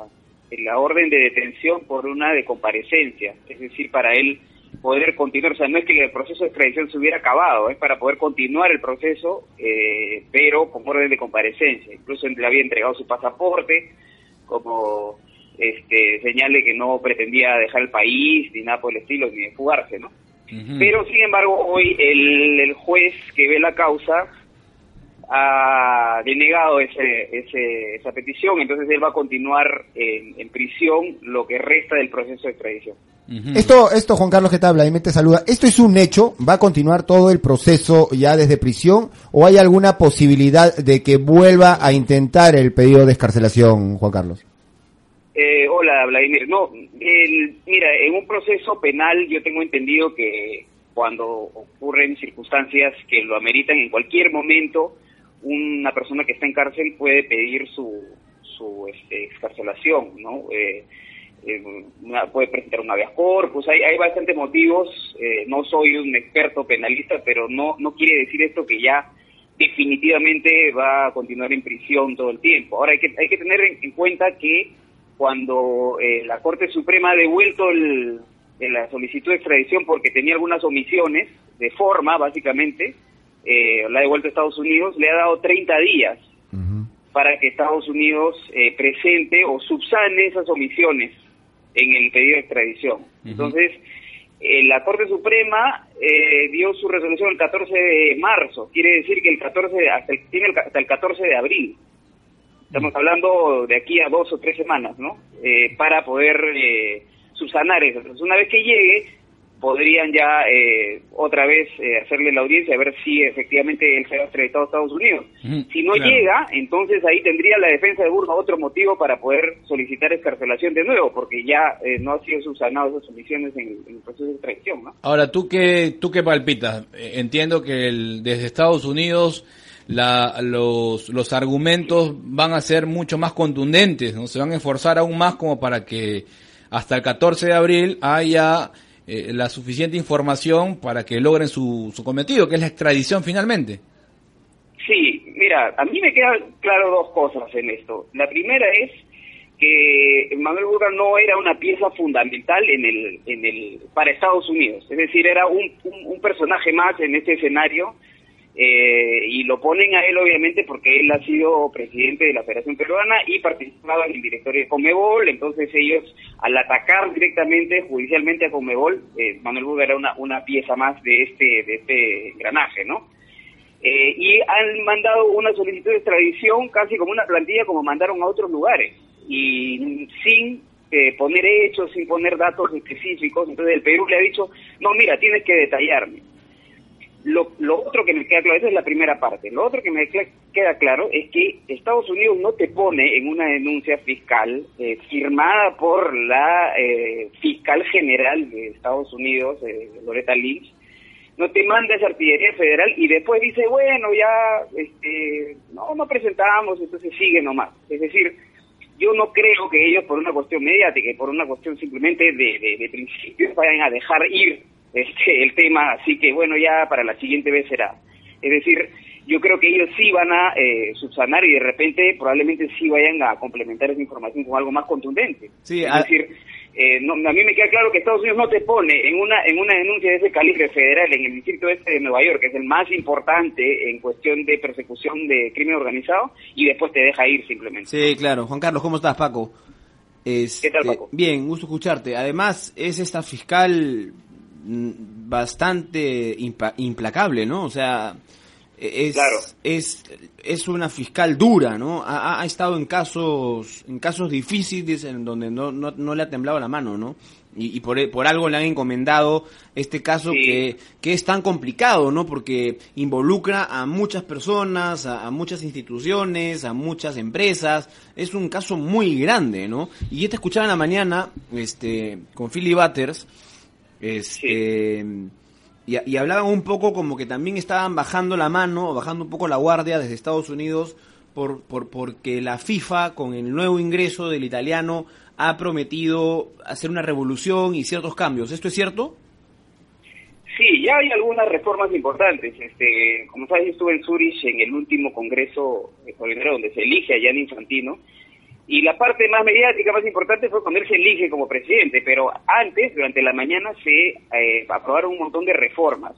la orden de detención por una de comparecencia, es decir, para él poder continuar, o sea, no es que el proceso de extradición se hubiera acabado, es para poder continuar el proceso, eh, pero con orden de comparecencia. Incluso le había entregado su pasaporte como este señal de que no pretendía dejar el país ni nada por el estilo, ni de fugarse, ¿no? Pero, sin embargo, hoy el, el juez que ve la causa ha denegado ese, ese- esa petición, entonces él va a continuar en, en prisión lo que resta del proceso de extradición. Esto, esto, Juan Carlos, que te habla y me te saluda. ¿Esto es un hecho? ¿Va a continuar todo el proceso ya desde prisión? ¿O hay alguna posibilidad de que vuelva a intentar el pedido de escarcelación, Juan Carlos? Eh, hola, Vladimir. No, mira, en un proceso penal yo tengo entendido que cuando ocurren circunstancias que lo ameritan en cualquier momento, una persona que está en cárcel puede pedir su, su este, excarcelación, ¿no? Eh, eh, una- puede presentar un habeas corpus, hay, hay bastantes motivos, eh, no soy un experto penalista, pero no, no quiere decir esto que ya definitivamente va a continuar en prisión todo el tiempo. Ahora hay que, hay que tener en, en cuenta que cuando eh, la Corte Suprema ha devuelto el- la solicitud de extradición porque tenía algunas omisiones de forma, básicamente, eh, la ha devuelto a Estados Unidos, le ha dado 30 días para que Estados Unidos eh, presente o subsane esas omisiones en el pedido de extradición. Entonces, eh, la Corte Suprema eh, dio su resolución el 14 de marzo, quiere decir que el 14 de- hasta el, tiene el hasta el 14 de abril. Estamos hablando de aquí a dos o tres semanas, ¿no? Eh, para poder eh, subsanar eso. Entonces, una vez que llegue, podrían ya eh, otra vez eh, hacerle la audiencia a ver si efectivamente él será extraditado a Estados Unidos. Si no claro. llega, entonces ahí tendría la defensa de Burga otro motivo para poder solicitar escarcelación de nuevo, porque ya eh, no ha sido subsanado esas omisiones en, en el proceso de extradición, ¿no? Ahora, ¿tú qué, tú qué palpitas? Eh, Entiendo que el- desde Estados Unidos la, los, los argumentos van a ser mucho más contundentes, ¿no? Se van a esforzar aún más como para que hasta el 14 de abril haya eh, la suficiente información para que logren su, su cometido, que es la extradición finalmente. Sí, mira, a mí me quedan claro dos cosas en esto. La primera es que Manuel Burga no era una pieza fundamental en el, en el, para Estados Unidos. Es decir, era un, un, un personaje más en este escenario eh, y lo ponen a él obviamente porque él ha sido presidente de la Federación Peruana y participaba en el directorio de Comebol, entonces ellos al atacar directamente judicialmente a Comebol, eh, Manuel Burga era una, una pieza más de este, de este engranaje, ¿no? Eh, y han mandado una solicitud de extradición casi como una plantilla como mandaron a otros lugares y sin eh, poner hechos, sin poner datos específicos. Entonces el Perú le ha dicho, no, mira, tienes que detallarme. Lo, lo otro que me queda claro, esa es la primera parte. Lo otro que me queda claro es que Estados Unidos no te pone en una denuncia fiscal eh, firmada por la eh, fiscal general de Estados Unidos, eh, Loretta Lynch, no te manda esa artillería federal y después dice, bueno, ya este, no, no presentamos, entonces sigue nomás. Es decir, yo no creo que ellos por una cuestión mediática y por una cuestión simplemente de, de principios vayan a dejar ir este, el tema, así que bueno, ya para la siguiente vez será. Es decir, yo creo que ellos sí van a eh, subsanar y de repente probablemente sí vayan a complementar esa información con algo más contundente. Sí, es a- decir, eh, no, a mí me queda claro que Estados Unidos no te pone en una en una denuncia de ese calibre federal en el distrito este de Nueva York, que es el más importante en cuestión de persecución de crimen organizado, y después te deja ir simplemente. Sí, claro. Juan Carlos, ¿cómo estás, Paco? Este, ¿Qué tal, Paco? Bien, gusto escucharte. Además, es esta fiscal bastante impa- implacable, ¿no? O sea, es, Claro. es, es una fiscal dura, ¿no? Ha, ha- estado en casos, en casos difíciles en donde no, no, no le ha temblado la mano, ¿no? Y, y por, e- por algo le han encomendado este caso Sí. que, que es tan complicado, ¿no? Porque involucra a muchas personas, a, a muchas instituciones, a muchas empresas. Es un caso muy grande, ¿no? Y yo te escuchaba en la mañana, este, con Philly Butters, este, y, y hablaban un poco como que también estaban bajando la mano, o bajando un poco la guardia desde Estados Unidos, por, por, porque la FIFA, con el nuevo ingreso del italiano, ha prometido hacer una revolución y ciertos cambios. ¿Esto es cierto? Sí, ya hay algunas reformas importantes. Este, como sabes, yo estuve en Zurich en el último congreso donde se elige a Gianni Infantino. Y la parte más mediática, más importante, fue cuando él se elige como presidente. Pero antes, durante la mañana, se eh, aprobaron un montón de reformas.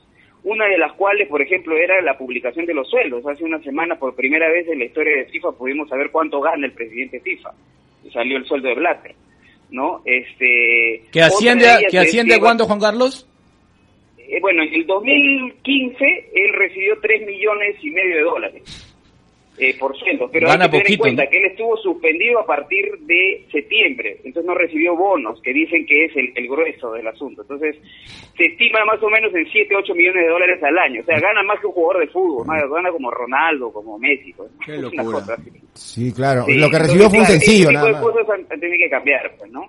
Una de las cuales, por ejemplo, era la publicación de los sueldos. Hace una semana, por primera vez en la historia de FIFA, pudimos saber cuánto gana el presidente FIFA. Salió el sueldo de Blatter. ¿No? Este, ¿Que asciende, que asciende cuánto, Juan Carlos? eh, bueno, en el 2015 él recibió 3 millones y medio de dólares eh, por sueldo, pero Gana hay que tener poquito, en cuenta ¿no? que él estuvo suspendido a partir de septiembre, entonces no recibió bonos, que dicen que es el, el grueso del asunto. Entonces se estima más o menos en 7, 8 millones de dólares al año, o sea, gana más que un jugador de fútbol, ¿no? gana como Ronaldo, como Messi. pues. Qué Una locura. Sí, claro. Sí, Lo que entonces, recibió fue un sencillo, ese tipo nada de más. cosas han, han tenido que cambiar, pues, ¿no?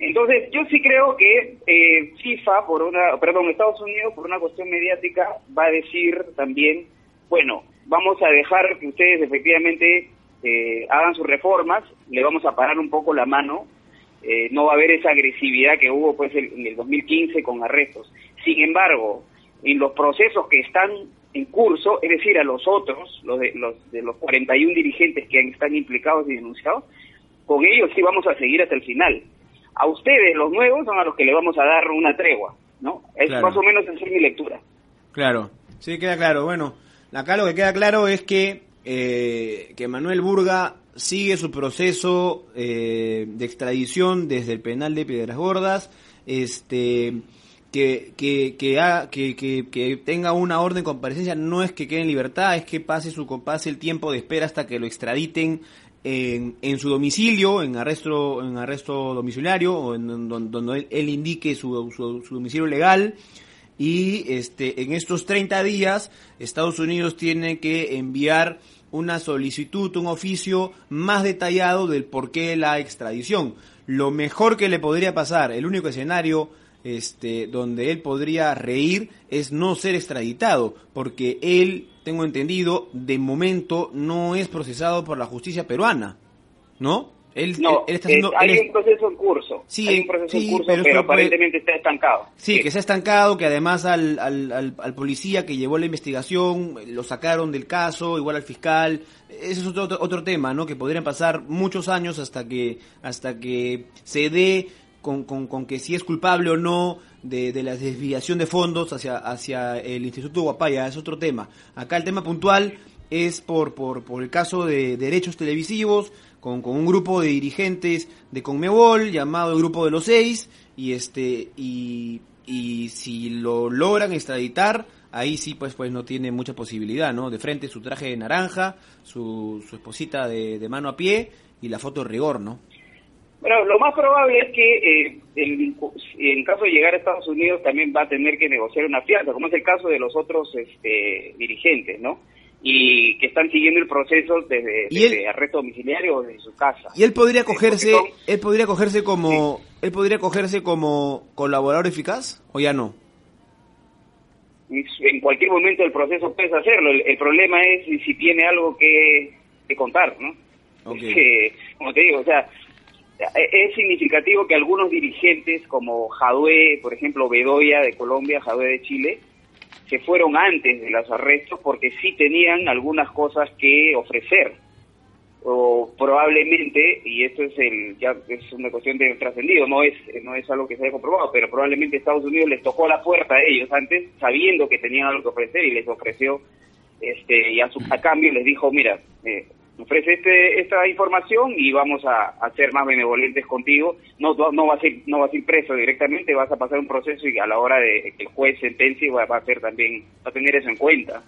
Entonces, yo sí creo que eh, FIFA, por una, perdón, Estados Unidos, por una cuestión mediática, va a decir también, bueno, vamos a dejar que ustedes efectivamente eh, hagan sus reformas, le vamos a parar un poco la mano, eh, no va a haber esa agresividad que hubo pues en el 2015 con arrestos. Sin embargo, en los procesos que están en curso, es decir, a los otros, los de los, de los 41 dirigentes que están implicados y denunciados, con ellos sí vamos a seguir hasta el final. A ustedes, los nuevos, son a los que le vamos a dar una tregua, ¿no? Es Claro. más o menos esa es mi lectura. Claro, sí, queda claro. Bueno, acá lo que queda claro es que, eh, que Manuel Burga sigue su proceso eh, de extradición desde el penal de Piedras Gordas, este que, que, que, tenga una orden de comparecencia no es que quede en libertad, es que pase, su, pase el tiempo de espera hasta que lo extraditen en, en su domicilio, en arresto, en arresto domiciliario, o en, en don- donde él, indique su- su domicilio legal. Y este, en estos 30 días, Estados Unidos tiene que enviar una solicitud, un oficio más detallado del porqué de la extradición. Lo mejor que le podría pasar, el único escenario este, donde él podría reír es no ser extraditado, porque él, tengo entendido, de momento no es procesado por la justicia peruana, ¿no? Él, No, él está haciendo- hay él es- un proceso en curso. Sí, hay un proceso sí, en curso, pero pero, eso puede- aparentemente está estancado. Sí, que ha estancado, que además al, al, al, al policía que llevó la investigación eh, lo sacaron del caso, igual al fiscal. Ese es otro, otro, otro tema, ¿no? Que podrían pasar muchos años hasta que, hasta que se dé con, con, con que si es culpable o no de, de la desviación de fondos hacia, hacia el Instituto Guapaya. Es otro tema. Acá el tema puntual es por, por, por el caso de derechos televisivos, con, con un grupo de dirigentes de Conmebol llamado el Grupo de los Seis, y este, y, y si lo logran extraditar, ahí sí pues pues no tiene mucha posibilidad, ¿no? De frente su traje de naranja, su, su esposita de, de mano a pie y la foto de rigor, ¿no? Bueno, lo más probable es que eh, el- en caso de llegar a Estados Unidos también va a tener que negociar una fianza, como es el caso de los otros este, dirigentes, ¿no? Y que están siguiendo el proceso desde, él- arresto domiciliario o desde su casa. Y él podría cogerse, porque son- él podría cogerse como, él podría cogerse como colaborador eficaz o ya no. en cualquier momento del proceso puedes hacerlo. El, el problema es si, tiene algo que, que contar, ¿no? Ok. Es que, como te digo, o sea, e- es significativo que algunos dirigentes como Jadue, por ejemplo, Bedoya de Colombia, Jadue de Chile, se fueron antes de los arrestos porque sí tenían algunas cosas que ofrecer. O probablemente, y esto es el ya es una cuestión de trascendido, no es no es algo que se haya comprobado, pero probablemente Estados Unidos les tocó la puerta a ellos antes, sabiendo que tenían algo que ofrecer y les ofreció este y a, su, a cambio les dijo, mira, eh, ofrece este, esta información y vamos a, a ser más benevolentes contigo. No, no, vas a ir, no vas a ir preso directamente, vas a pasar un proceso y a la hora de que el juez sentencie va, va a hacer también, va a tener eso en cuenta.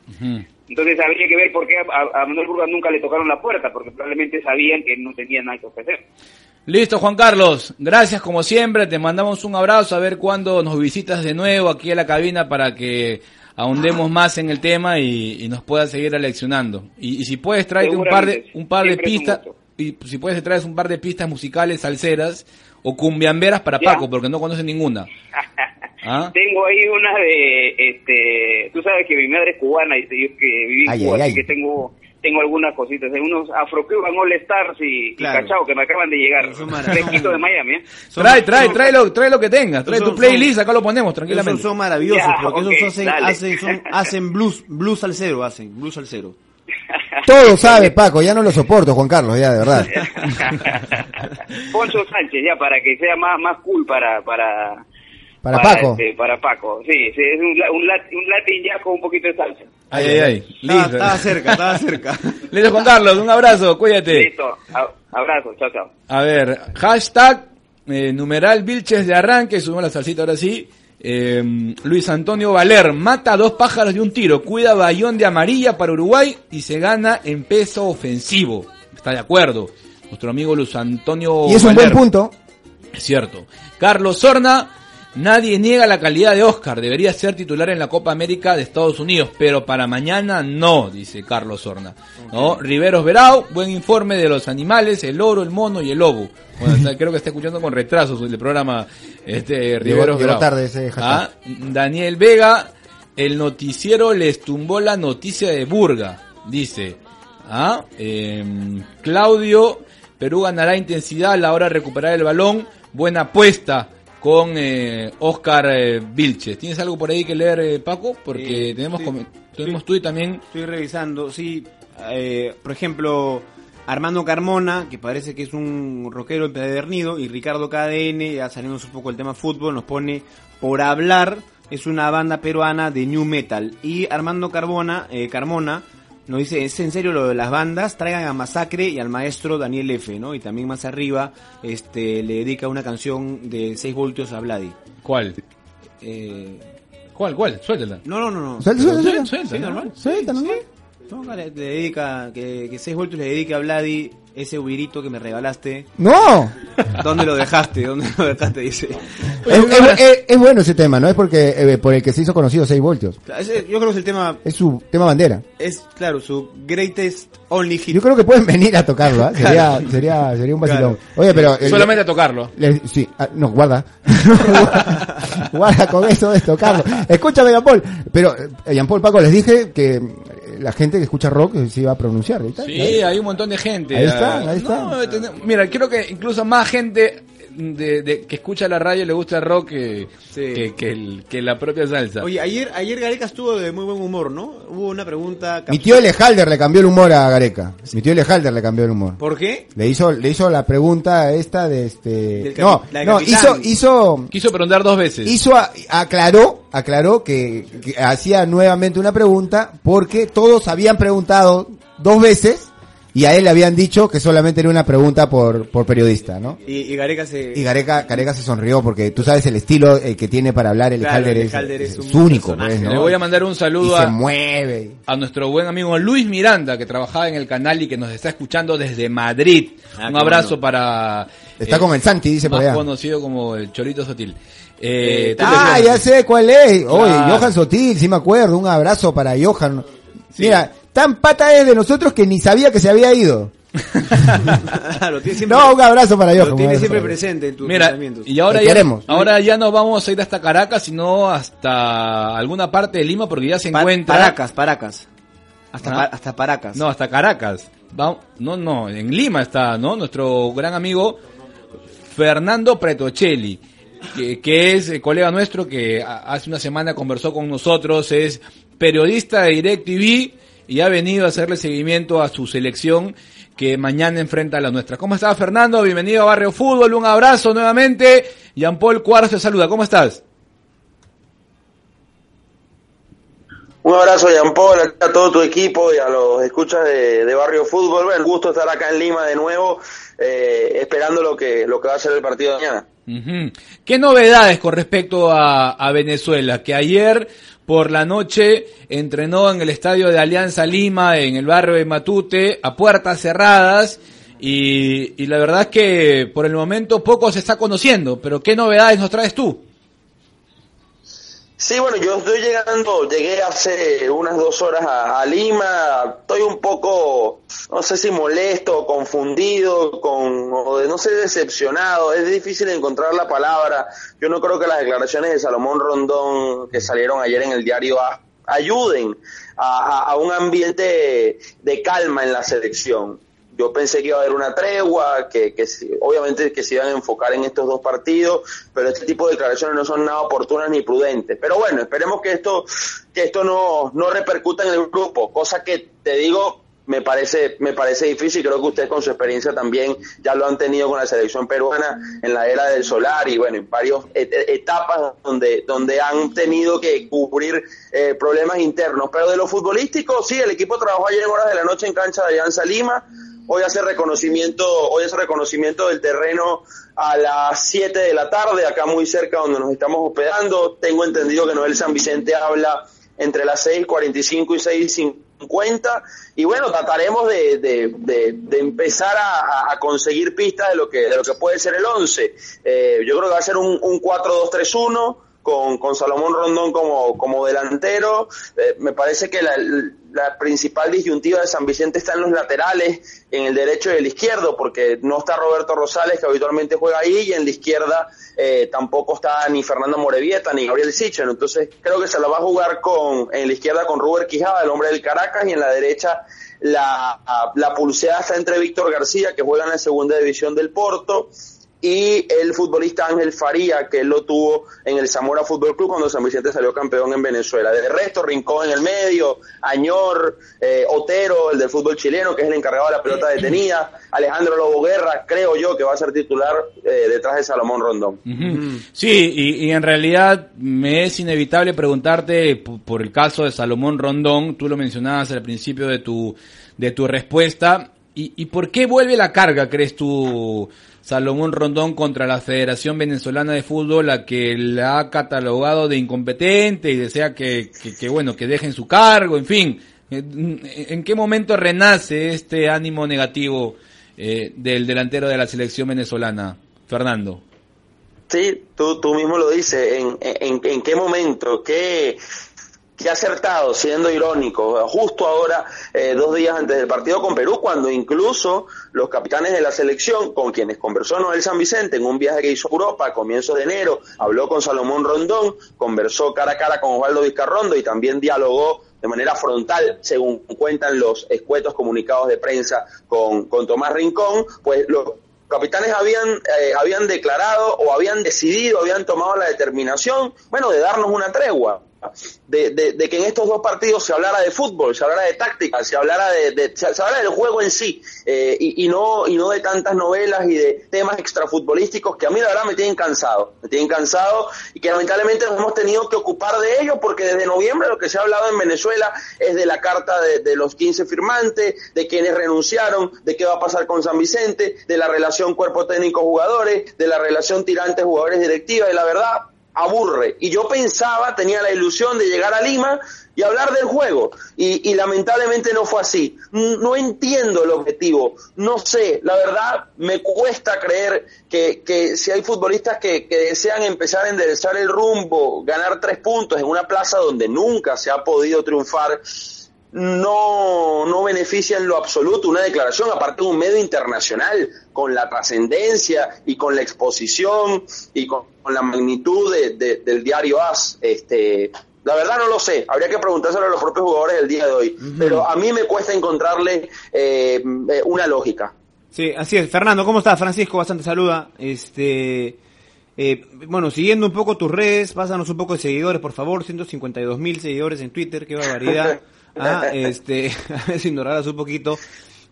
Entonces habría que ver por qué a, a Manuel Burgas nunca le tocaron la puerta, porque probablemente sabían que no tenía nada que ofrecer. Listo, Juan Carlos. Gracias como siempre. Te mandamos un abrazo. A ver cuándo nos visitas de nuevo aquí a la cabina para que ahondemos más en el tema y, y nos puedas seguir aleccionando. Y, y si puedes traer un par de un par de pistas y si puedes traer un par de pistas musicales salseras o cumbiamberas para Ya. Paco porque no conoce ninguna. ¿Ah? Tengo ahí una de, este, tú sabes que mi madre es cubana y yo que viví en Ay, Cuba, ay, así ay. que tengo tengo algunas cositas, hay unos Afro-Cuban All Stars y, Claro. y Cachao que me acaban de llegar, fresquito de Miami, ¿eh? Son- Trae, trae, trae lo, trae lo que tengas. Trae Son- tu playlist, son- acá lo ponemos Esos tranquilamente. son maravillosos Ya, porque ok, esos hacen, hacen, son- hacen blues, blues al cero, hacen, blues al cero. Todo sabe, Paco, ya no lo soporto, Juan Carlos, ya, de verdad. Poncho Sánchez, ya, para que sea más, más cool para, para, Para Paco. este, para Paco, sí, sí, es un, la- un, lat- un latin ya con un poquito de salsa. Ay, ay, ay. Listo. estaba cerca, estaba cerca. Listo, Juan Carlos. Un abrazo. Cuídate. Listo, a- abrazo, chao, chao. A ver, hashtag, eh, numeral Vilches de arranque, subimos la salsita ahora sí. Eh, Luis Antonio Valer, mata a dos pájaros de un tiro, cuida Bayón de amarilla para Uruguay y se gana en peso ofensivo. Está de acuerdo. Nuestro amigo Luis Antonio Y es un buen punto. Es cierto. Carlos Sorna, nadie niega la calidad de Oscar, debería ser titular en la Copa América de Estados Unidos, pero para mañana no, dice Carlos Sorna. ¿No? Riveros Verao, buen informe de los animales, el oro, el mono y el lobo. Bueno, está- creo que está escuchando con retrasos el programa este Riveros Verao. tarde ese. Ah, Daniel Vega, el noticiero les tumbó la noticia de Burga, dice. Ah, em, Claudio, Perú ganará intensidad a la hora de recuperar el balón. Buena apuesta con eh, Oscar eh, Vilches. ¿Tienes algo por ahí que leer, eh, Paco? Porque tenemos, tenemos tú y también... Estoy revisando, sí. eh, por ejemplo, Armando Carmona, que parece que es un rockero empedernido, y Ricardo KDN, ya salimos un poco del tema fútbol, nos pone por hablar, es una banda peruana de new metal. Y Armando Carbona, eh, Carmona nos dice, ¿es en serio lo de las bandas? Traigan a Masacre y al maestro Daniel F, ¿no? Y también más arriba, este, le dedica una canción de 6 voltios a Vladi. ¿Cuál? Eh, ¿Cuál? ¿Cuál? Suéltala. no, no, no, no. Suelta, suelta, suelta, ¿no? normal. Suelta, normal. No, le dedica, que, que 6 voltios le dedica a Vladi ese ubirito que me regalaste, No, ¿dónde lo dejaste? ¿Dónde lo dejaste? Dice. es, es- es- es bueno ese tema, ¿no? Es porque eh, por el que se hizo conocido 6 voltios. Ese, yo creo que es el tema, Es su tema bandera. es claro, su greatest only hit. Yo creo que pueden venir a tocarlo, ¿ah? sería, sería, sería un vacilón. Oye, pero... eh, Solamente a tocarlo. le- sí, ah, no, guarda. guarda con eso de tocarlo. Escúchame, Jean Paul. Pero, eh, Jean Paul, Paco, les dije que eh, la gente que escucha rock eh, se iba a pronunciar. Sí, hay un montón de gente. Ahí está, Ah, ahí está. no, mira, creo que incluso más gente de, de- que escucha la radio le gusta el rock que, Sí. que, que el- que la propia salsa. Oye, ayer, ayer Gareca estuvo de muy buen humor, ¿no? Hubo una pregunta. Mi tío Elejalder le cambió el humor a Gareca. Mi tío Elejalder le cambió el humor. ¿Por qué? Le hizo, le hizo la pregunta esta de este... No, la no, hizo, hizo, Quiso preguntar dos veces. hizo, a- aclaró, aclaró que, que hacía nuevamente una pregunta porque todos habían preguntado dos veces y a él le habían dicho que solamente era una pregunta por, por periodista, ¿no? Y, y Gareca se. Y Gareca, Gareca se sonrió porque tú sabes el estilo eh, que tiene para hablar el Claro, Halder el es, Halder es, es un es único, pues, ¿no? Le voy a mandar un y saludo se a, mueve. a nuestro buen amigo Luis Miranda, que trabajaba en el canal y que nos está escuchando desde Madrid. Ah, un abrazo bueno. para... Está eh, con el Santi, dice por más allá. conocido como el Chorito Sotil. Eh, Eh, Ah, ya sé cuál es. Oye. Johan Sotil, sí me acuerdo. Un abrazo para Johan. Mira, tan pata es de nosotros que ni sabía que se había ido. lo tiene siempre, No, un abrazo para Johan. lo tiene siempre para- presente en tus Mira, pensamientos. y ahora ya, queremos. ahora ya no vamos a ir hasta Caracas, sino hasta alguna parte de Lima, porque ya se Pa- encuentra... Paracas, Paracas. Hasta, Ah. Pa- hasta Paracas. No, hasta Caracas. Va- no, no, en Lima está, ¿no? Nuestro gran amigo Fernando Pretocelli, que, que es colega nuestro que hace una semana conversó con nosotros, es periodista de DirecTV y ha venido a hacerle seguimiento a su selección que mañana enfrenta a la nuestra. ¿Cómo estás, Fernando? Bienvenido a Barrio Fútbol, un abrazo nuevamente. Jean Paul Cuarzo te saluda, ¿cómo estás? Un abrazo, Jean Paul, a todo tu equipo y a los escuchas de, Barrio Fútbol. Bueno, gusto estar acá en Lima de nuevo, eh, esperando lo que, lo que va a ser el partido de mañana. ¿Qué novedades con respecto a, a Venezuela? Que ayer por la noche entrenó en el estadio de Alianza Lima, en el barrio de Matute, a puertas cerradas. Y, y la verdad es que por el momento poco se está conociendo. Pero ¿qué novedades nos traes tú? Sí, bueno, yo estoy llegando, llegué hace unas dos horas a, Lima, estoy un poco, no sé si molesto, confundido, con, o no sé, decepcionado, es difícil encontrar la palabra. Yo no creo que las declaraciones de Salomón Rondón que salieron ayer en el diario ayuden a un ambiente de calma en la selección. Yo pensé que iba a haber una tregua, que, que obviamente que se iban a enfocar en estos dos partidos, pero este tipo de declaraciones no son nada oportunas ni prudentes. Pero bueno, esperemos que esto, que esto no, no repercuta en el grupo, cosa que te digo, me parece, me parece difícil, creo que ustedes con su experiencia también ya lo han tenido con la selección peruana en la era del solar y bueno, en varias etapas donde, donde han tenido que cubrir eh, problemas internos. Pero de lo futbolístico, sí, el equipo trabajó ayer en horas de la noche en cancha de Alianza Lima, hoy hace reconocimiento, hoy hace reconocimiento del terreno a las 7 de la tarde, acá muy cerca donde nos estamos hospedando. Tengo entendido que Noel San Vicente habla entre las 6.45 y 6.50 y bueno, trataremos de, de, de, de empezar a, a, conseguir pistas de lo que de lo que puede ser el 11. Eh, yo creo que va a ser un, un 4-2-3-1 con, con Salomón Rondón como, como delantero. Eh, me parece que la, la principal disyuntiva de San Vicente está en los laterales, en el derecho y el izquierdo, porque no está Roberto Rosales, que habitualmente juega ahí, y en la izquierda eh, tampoco está ni Fernando Morevieta ni Gabriel Sichen. Entonces creo que se la va a jugar con en la izquierda con Ruber Quijada, el hombre del Caracas, y en la derecha la, la pulseada está entre Víctor García, que juega en la segunda división del Porto, y el futbolista Ángel Faría, que él lo tuvo en el Zamora Fútbol Club cuando San Vicente salió campeón en Venezuela. De resto, Rincón en el medio, Añor, eh, Otero, el del fútbol chileno, que es el encargado de la pelota detenida, Alejandro Lobo Guerra, creo yo que va a ser titular eh, detrás de Salomón Rondón. Uh -huh. Sí, y, y, en realidad me es inevitable preguntarte por, por el caso de Salomón Rondón, tú lo mencionabas al principio de tu, de tu respuesta, ¿Y, ¿Y por qué vuelve la carga, crees tú, Salomón Rondón, contra la Federación Venezolana de Fútbol, la que la ha catalogado de incompetente y desea que, que, que bueno, que dejen su cargo, en fin? ¿En qué momento renace este ánimo negativo eh, del delantero de la selección venezolana, Fernando. Sí, tú, tú mismo lo dices, ¿en, en, en qué momento, qué, qué acertado, siendo irónico, justo ahora, eh, dos días antes del partido con Perú, cuando incluso los capitanes de la selección, con quienes conversó Noel San Vicente en un viaje que hizo a Europa a comienzos de enero, habló con Salomón Rondón, conversó cara a cara con Osvaldo Vizcarrondo y también dialogó de manera frontal, según cuentan los escuetos comunicados de prensa con, con Tomás Rincón, pues los capitanes habían, eh, habían declarado o habían decidido, habían tomado la determinación, bueno, de darnos una tregua de, que en estos dos partidos se hablara de fútbol, se hablara de táctica, se hablara de, se, hablara del juego en sí eh, y, no y no de tantas novelas y de temas extrafutbolísticos que a mí la verdad me tienen cansado, me tienen cansado y que lamentablemente nos hemos tenido que ocupar de ello porque desde noviembre lo que se ha hablado en Venezuela es de la carta de, de los 15 firmantes, de quienes renunciaron, de qué va a pasar con San Vicente, de la relación cuerpo técnico jugadores, de la relación tirante jugadores directiva y la verdad aburre. Y yo pensaba, tenía la ilusión de llegar a Lima y hablar del juego. Y, lamentablemente no fue así. No entiendo el objetivo. No sé, la verdad me cuesta creer que, que si hay futbolistas que, que, desean empezar a enderezar el rumbo, ganar tres puntos en una plaza donde nunca se ha podido triunfar no, no beneficia en lo absoluto una declaración, aparte de un medio internacional, con la trascendencia y con la exposición y con, la magnitud de, del diario AS. Este, la verdad no lo sé, habría que preguntárselo a los propios jugadores del día de hoy, pero a mí me cuesta encontrarle eh, eh, una lógica. Sí, así es. Fernando, ¿cómo estás? Francisco, bastante saluda. Este, eh, bueno, siguiendo un poco tus redes, pásanos un poco de seguidores, por favor, 152 mil seguidores en Twitter, qué barbaridad. Ah, este, a ver si ignoraras un poquito.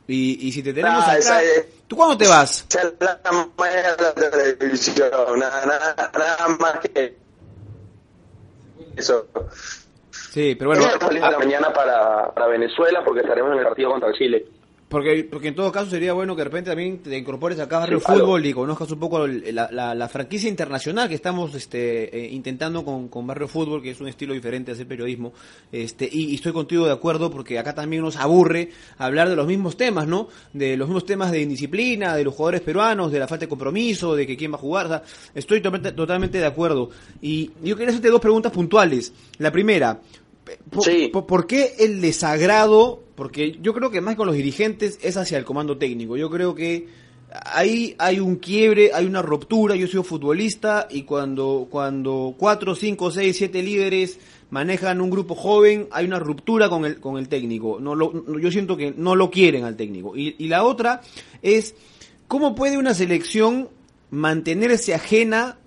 Y, y si te tenemos ah, acá, ¿tú cuándo te vas? nada, nada, nada más que eso. Sí, pero bueno. mañana para, para Venezuela porque estaremos en el partido contra Chile. Porque, porque en todo caso sería bueno que de repente también te incorpores acá a Barrio Fútbol y conozcas un poco la, la, franquicia internacional que estamos este, eh, intentando con, con, Barrio Fútbol, que es un estilo diferente de hacer periodismo. Este, y, estoy contigo de acuerdo porque acá también nos aburre hablar de los mismos temas, ¿no? De los mismos temas de indisciplina, de los jugadores peruanos, de la falta de compromiso, de que quién va a jugar. estoy totalmente, totalmente de acuerdo. Y yo quería hacerte dos preguntas puntuales. La primera, ¿por qué el desagrado porque yo creo que más con los dirigentes es hacia el comando técnico. Yo creo que ahí hay un quiebre, hay una ruptura. Yo soy futbolista y cuando, cuando cuatro, cinco, seis, siete líderes manejan un grupo joven, hay una ruptura con el, con el técnico. No lo, yo siento que no lo quieren al técnico. Y, y la otra es, ¿cómo puede una selección mantenerse ajena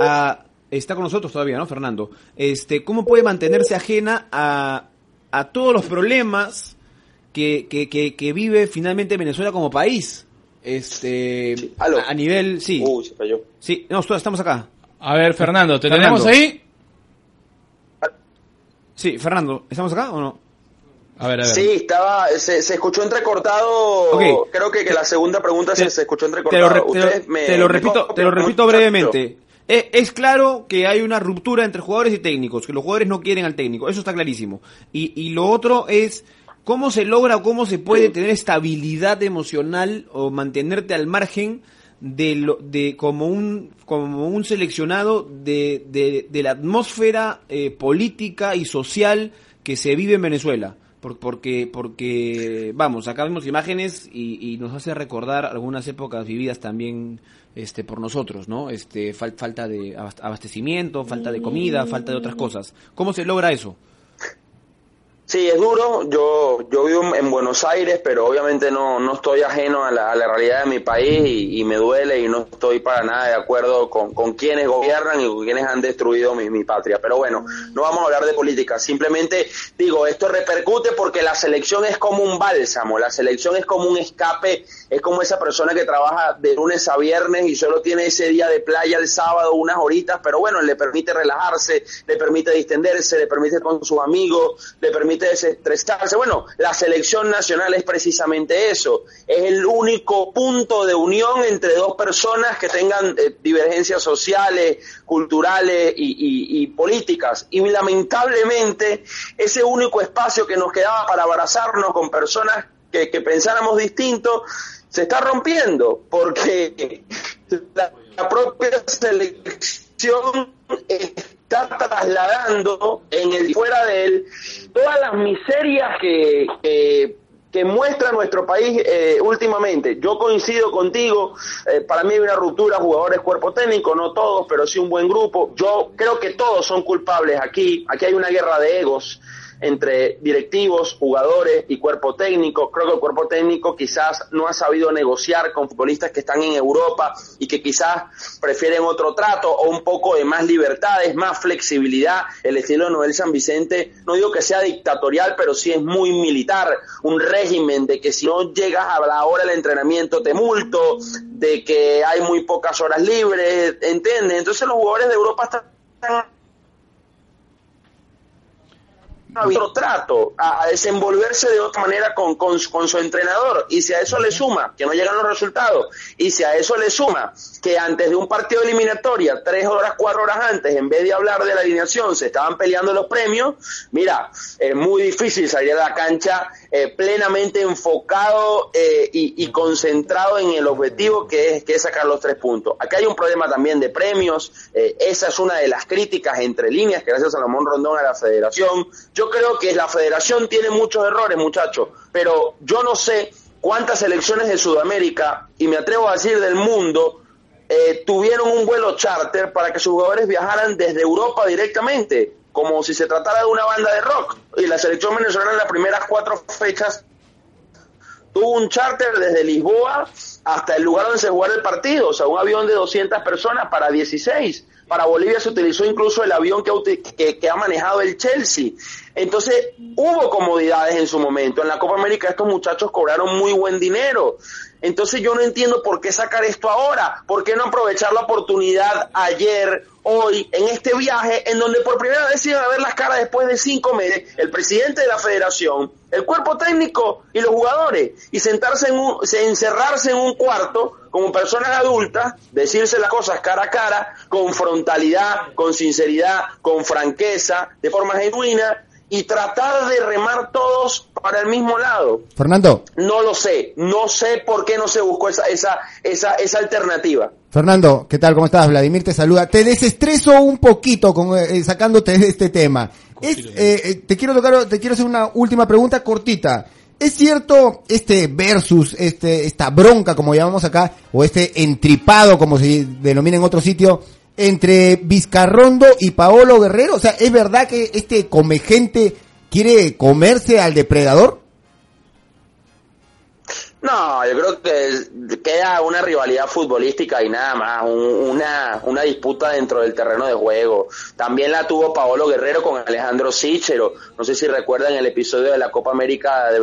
a... Está con nosotros todavía, ¿no, Fernando? Este, ¿Cómo puede mantenerse ajena a, a todos los problemas que, que, que, vive finalmente Venezuela como país. Este, a nivel, sí. Sí, no, estamos acá. A ver, Fernando, ¿te tenemos ahí? Sí, Fernando, ¿estamos acá o no? A ver, a ver. Sí, estaba, se, se escuchó entrecortado. Creo que, que, la segunda pregunta se, se, escuchó entrecortado. Te lo, te lo repito, te lo repito brevemente. Es, es, claro que hay una ruptura entre jugadores y técnicos, que los jugadores no quieren al técnico, eso está clarísimo. Y, y lo otro es ¿Cómo se logra o cómo se puede tener estabilidad emocional o mantenerte al margen de, lo, de como un como un seleccionado de, de, la atmósfera eh, política y social que se vive en Venezuela? porque, porque vamos, acá vemos imágenes y, nos hace recordar algunas épocas vividas también este, por nosotros, ¿no? Este, falta de abastecimiento, falta de comida, falta de otras cosas. ¿Cómo se logra eso? Sí, es duro. Yo, yo vivo en Buenos Aires, pero obviamente no, no estoy ajeno a la, realidad de mi país y, me duele y no estoy para nada de acuerdo con, con quienes gobiernan y con quienes han destruido mi, mi patria. Pero bueno, no vamos a hablar de política. Simplemente digo, esto repercute porque la selección es como un bálsamo, la selección es como un escape, es como esa persona que trabaja de lunes a viernes y solo tiene ese día de playa el sábado unas horitas, pero bueno, le permite relajarse, le permite distenderse, le permite con sus amigos, le permite desestresarse. Bueno, la selección nacional es precisamente eso. Es el único punto de unión entre dos personas que tengan eh, divergencias sociales, culturales y, políticas. Y lamentablemente, ese único espacio que nos quedaba para abrazarnos con personas que, pensáramos distinto, se está rompiendo, porque la, la propia selección está trasladando en el fuera de él todas las miserias que, que, muestra nuestro país eh, últimamente. Yo coincido contigo, eh, para mí hay una ruptura, jugadores cuerpo técnico, no todos, pero sí un buen grupo. Yo creo que todos son culpables aquí, aquí hay una guerra de egos entre directivos, jugadores y cuerpo técnico. Creo que el cuerpo técnico quizás no ha sabido negociar con futbolistas que están en Europa y que quizás prefieren otro trato o un poco de más libertades, más flexibilidad. El estilo de Noel San Vicente, no digo que sea dictatorial, pero sí es muy militar. Un régimen de que si no llegas a la hora del entrenamiento te multo, de que hay muy pocas horas libres, ¿entiendes? Entonces los jugadores de Europa están otro trato, a, desenvolverse de otra manera con, con, con, su entrenador. Y si a eso le suma que no llegan los resultados, y si a eso le suma que antes de un partido eliminatoria, tres horas, cuatro horas antes, en vez de hablar de la alineación, se estaban peleando los premios, mira, es muy difícil salir a la cancha eh, plenamente enfocado eh, y, concentrado en el objetivo que es, que es sacar los tres puntos. Acá hay un problema también de premios, eh, esa es una de las críticas entre líneas que gracias a Salomón Rondón a la federación. Yo creo que la federación tiene muchos errores, muchachos, pero yo no sé cuántas selecciones de Sudamérica, y me atrevo a decir del mundo, eh, tuvieron un vuelo charter para que sus jugadores viajaran desde Europa directamente, como si se tratara de una banda de rock. Y la selección venezolana en las primeras cuatro fechas tuvo un charter desde Lisboa hasta el lugar donde se jugara el partido, o sea, un avión de 200 personas para 16. Para Bolivia se utilizó incluso el avión que, que, que, ha manejado el Chelsea. Entonces, hubo comodidades en su momento. En la Copa América estos muchachos cobraron muy buen dinero. Entonces yo no entiendo por qué sacar esto ahora, por qué no aprovechar la oportunidad ayer, hoy, en este viaje, en donde por primera vez iban a ver las caras después de cinco meses, el presidente de la federación, el cuerpo técnico y los jugadores, y sentarse en un, encerrarse en un cuarto como personas adultas, decirse las cosas cara a cara, con frontalidad, con sinceridad, con franqueza, de forma genuina, y tratar de remar todos para el mismo lado. Fernando. No lo sé, no sé por qué no se buscó esa, esa, esa, esa alternativa. Fernando, ¿qué tal? ¿Cómo estás? Vladimir te saluda. Te desestreso un poquito con, eh, sacándote de este tema. Es, eh, te quiero tocar, te quiero hacer una última pregunta cortita. ¿Es cierto este versus, este, esta bronca, como llamamos acá, o este entripado, como se denomina en otro sitio, entre Vizcarrondo y Paolo Guerrero? O sea, ¿es verdad que este comegente quiere comerse al depredador? No, yo creo que queda una rivalidad futbolística y nada más, un, una, una disputa dentro del terreno de juego. También la tuvo Paolo Guerrero con Alejandro Sichero. No sé si recuerdan el episodio de la Copa América de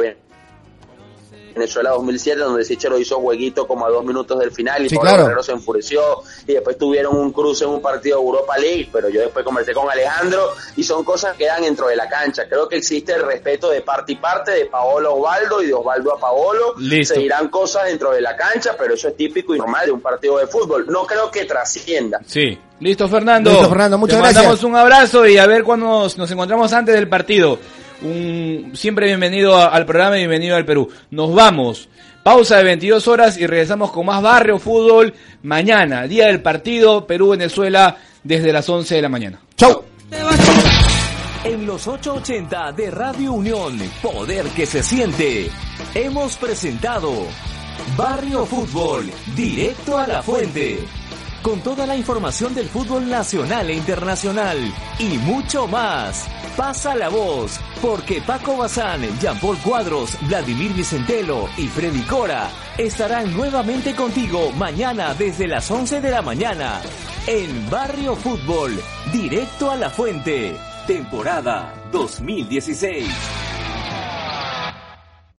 Venezuela 2007, donde Sichero hizo jueguito como a dos minutos del final y sí, Pablo claro. Guerrero se enfureció y después tuvieron un cruce en un partido de Europa League, pero yo después conversé con Alejandro y son cosas que dan dentro de la cancha. Creo que existe el respeto de parte y parte de Paolo a Osvaldo y de Osvaldo a Paolo. Listo. Se dirán cosas dentro de la cancha, pero eso es típico y normal de un partido de fútbol. No creo que trascienda. Sí. Listo, Fernando. Listo, Fernando, muchas Te gracias. mandamos un abrazo y a ver cuándo nos, nos encontramos antes del partido. Un, siempre bienvenido a- al programa y bienvenido al Perú. Nos vamos. Pausa de 22 horas y regresamos con más Barrio Fútbol mañana, día del partido Perú-Venezuela desde las 11 de la mañana. Chau. En los 880 de Radio Unión, Poder que se siente, hemos presentado Barrio Fútbol, directo a la fuente. Con toda la información del fútbol nacional e internacional y mucho más. Pasa la voz, porque Paco Bazán, Jean-Paul Cuadros, Vladimir Vicentelo y Freddy Cora estarán nuevamente contigo mañana desde las 11 de la mañana en Barrio Fútbol, directo a la fuente, temporada 2016.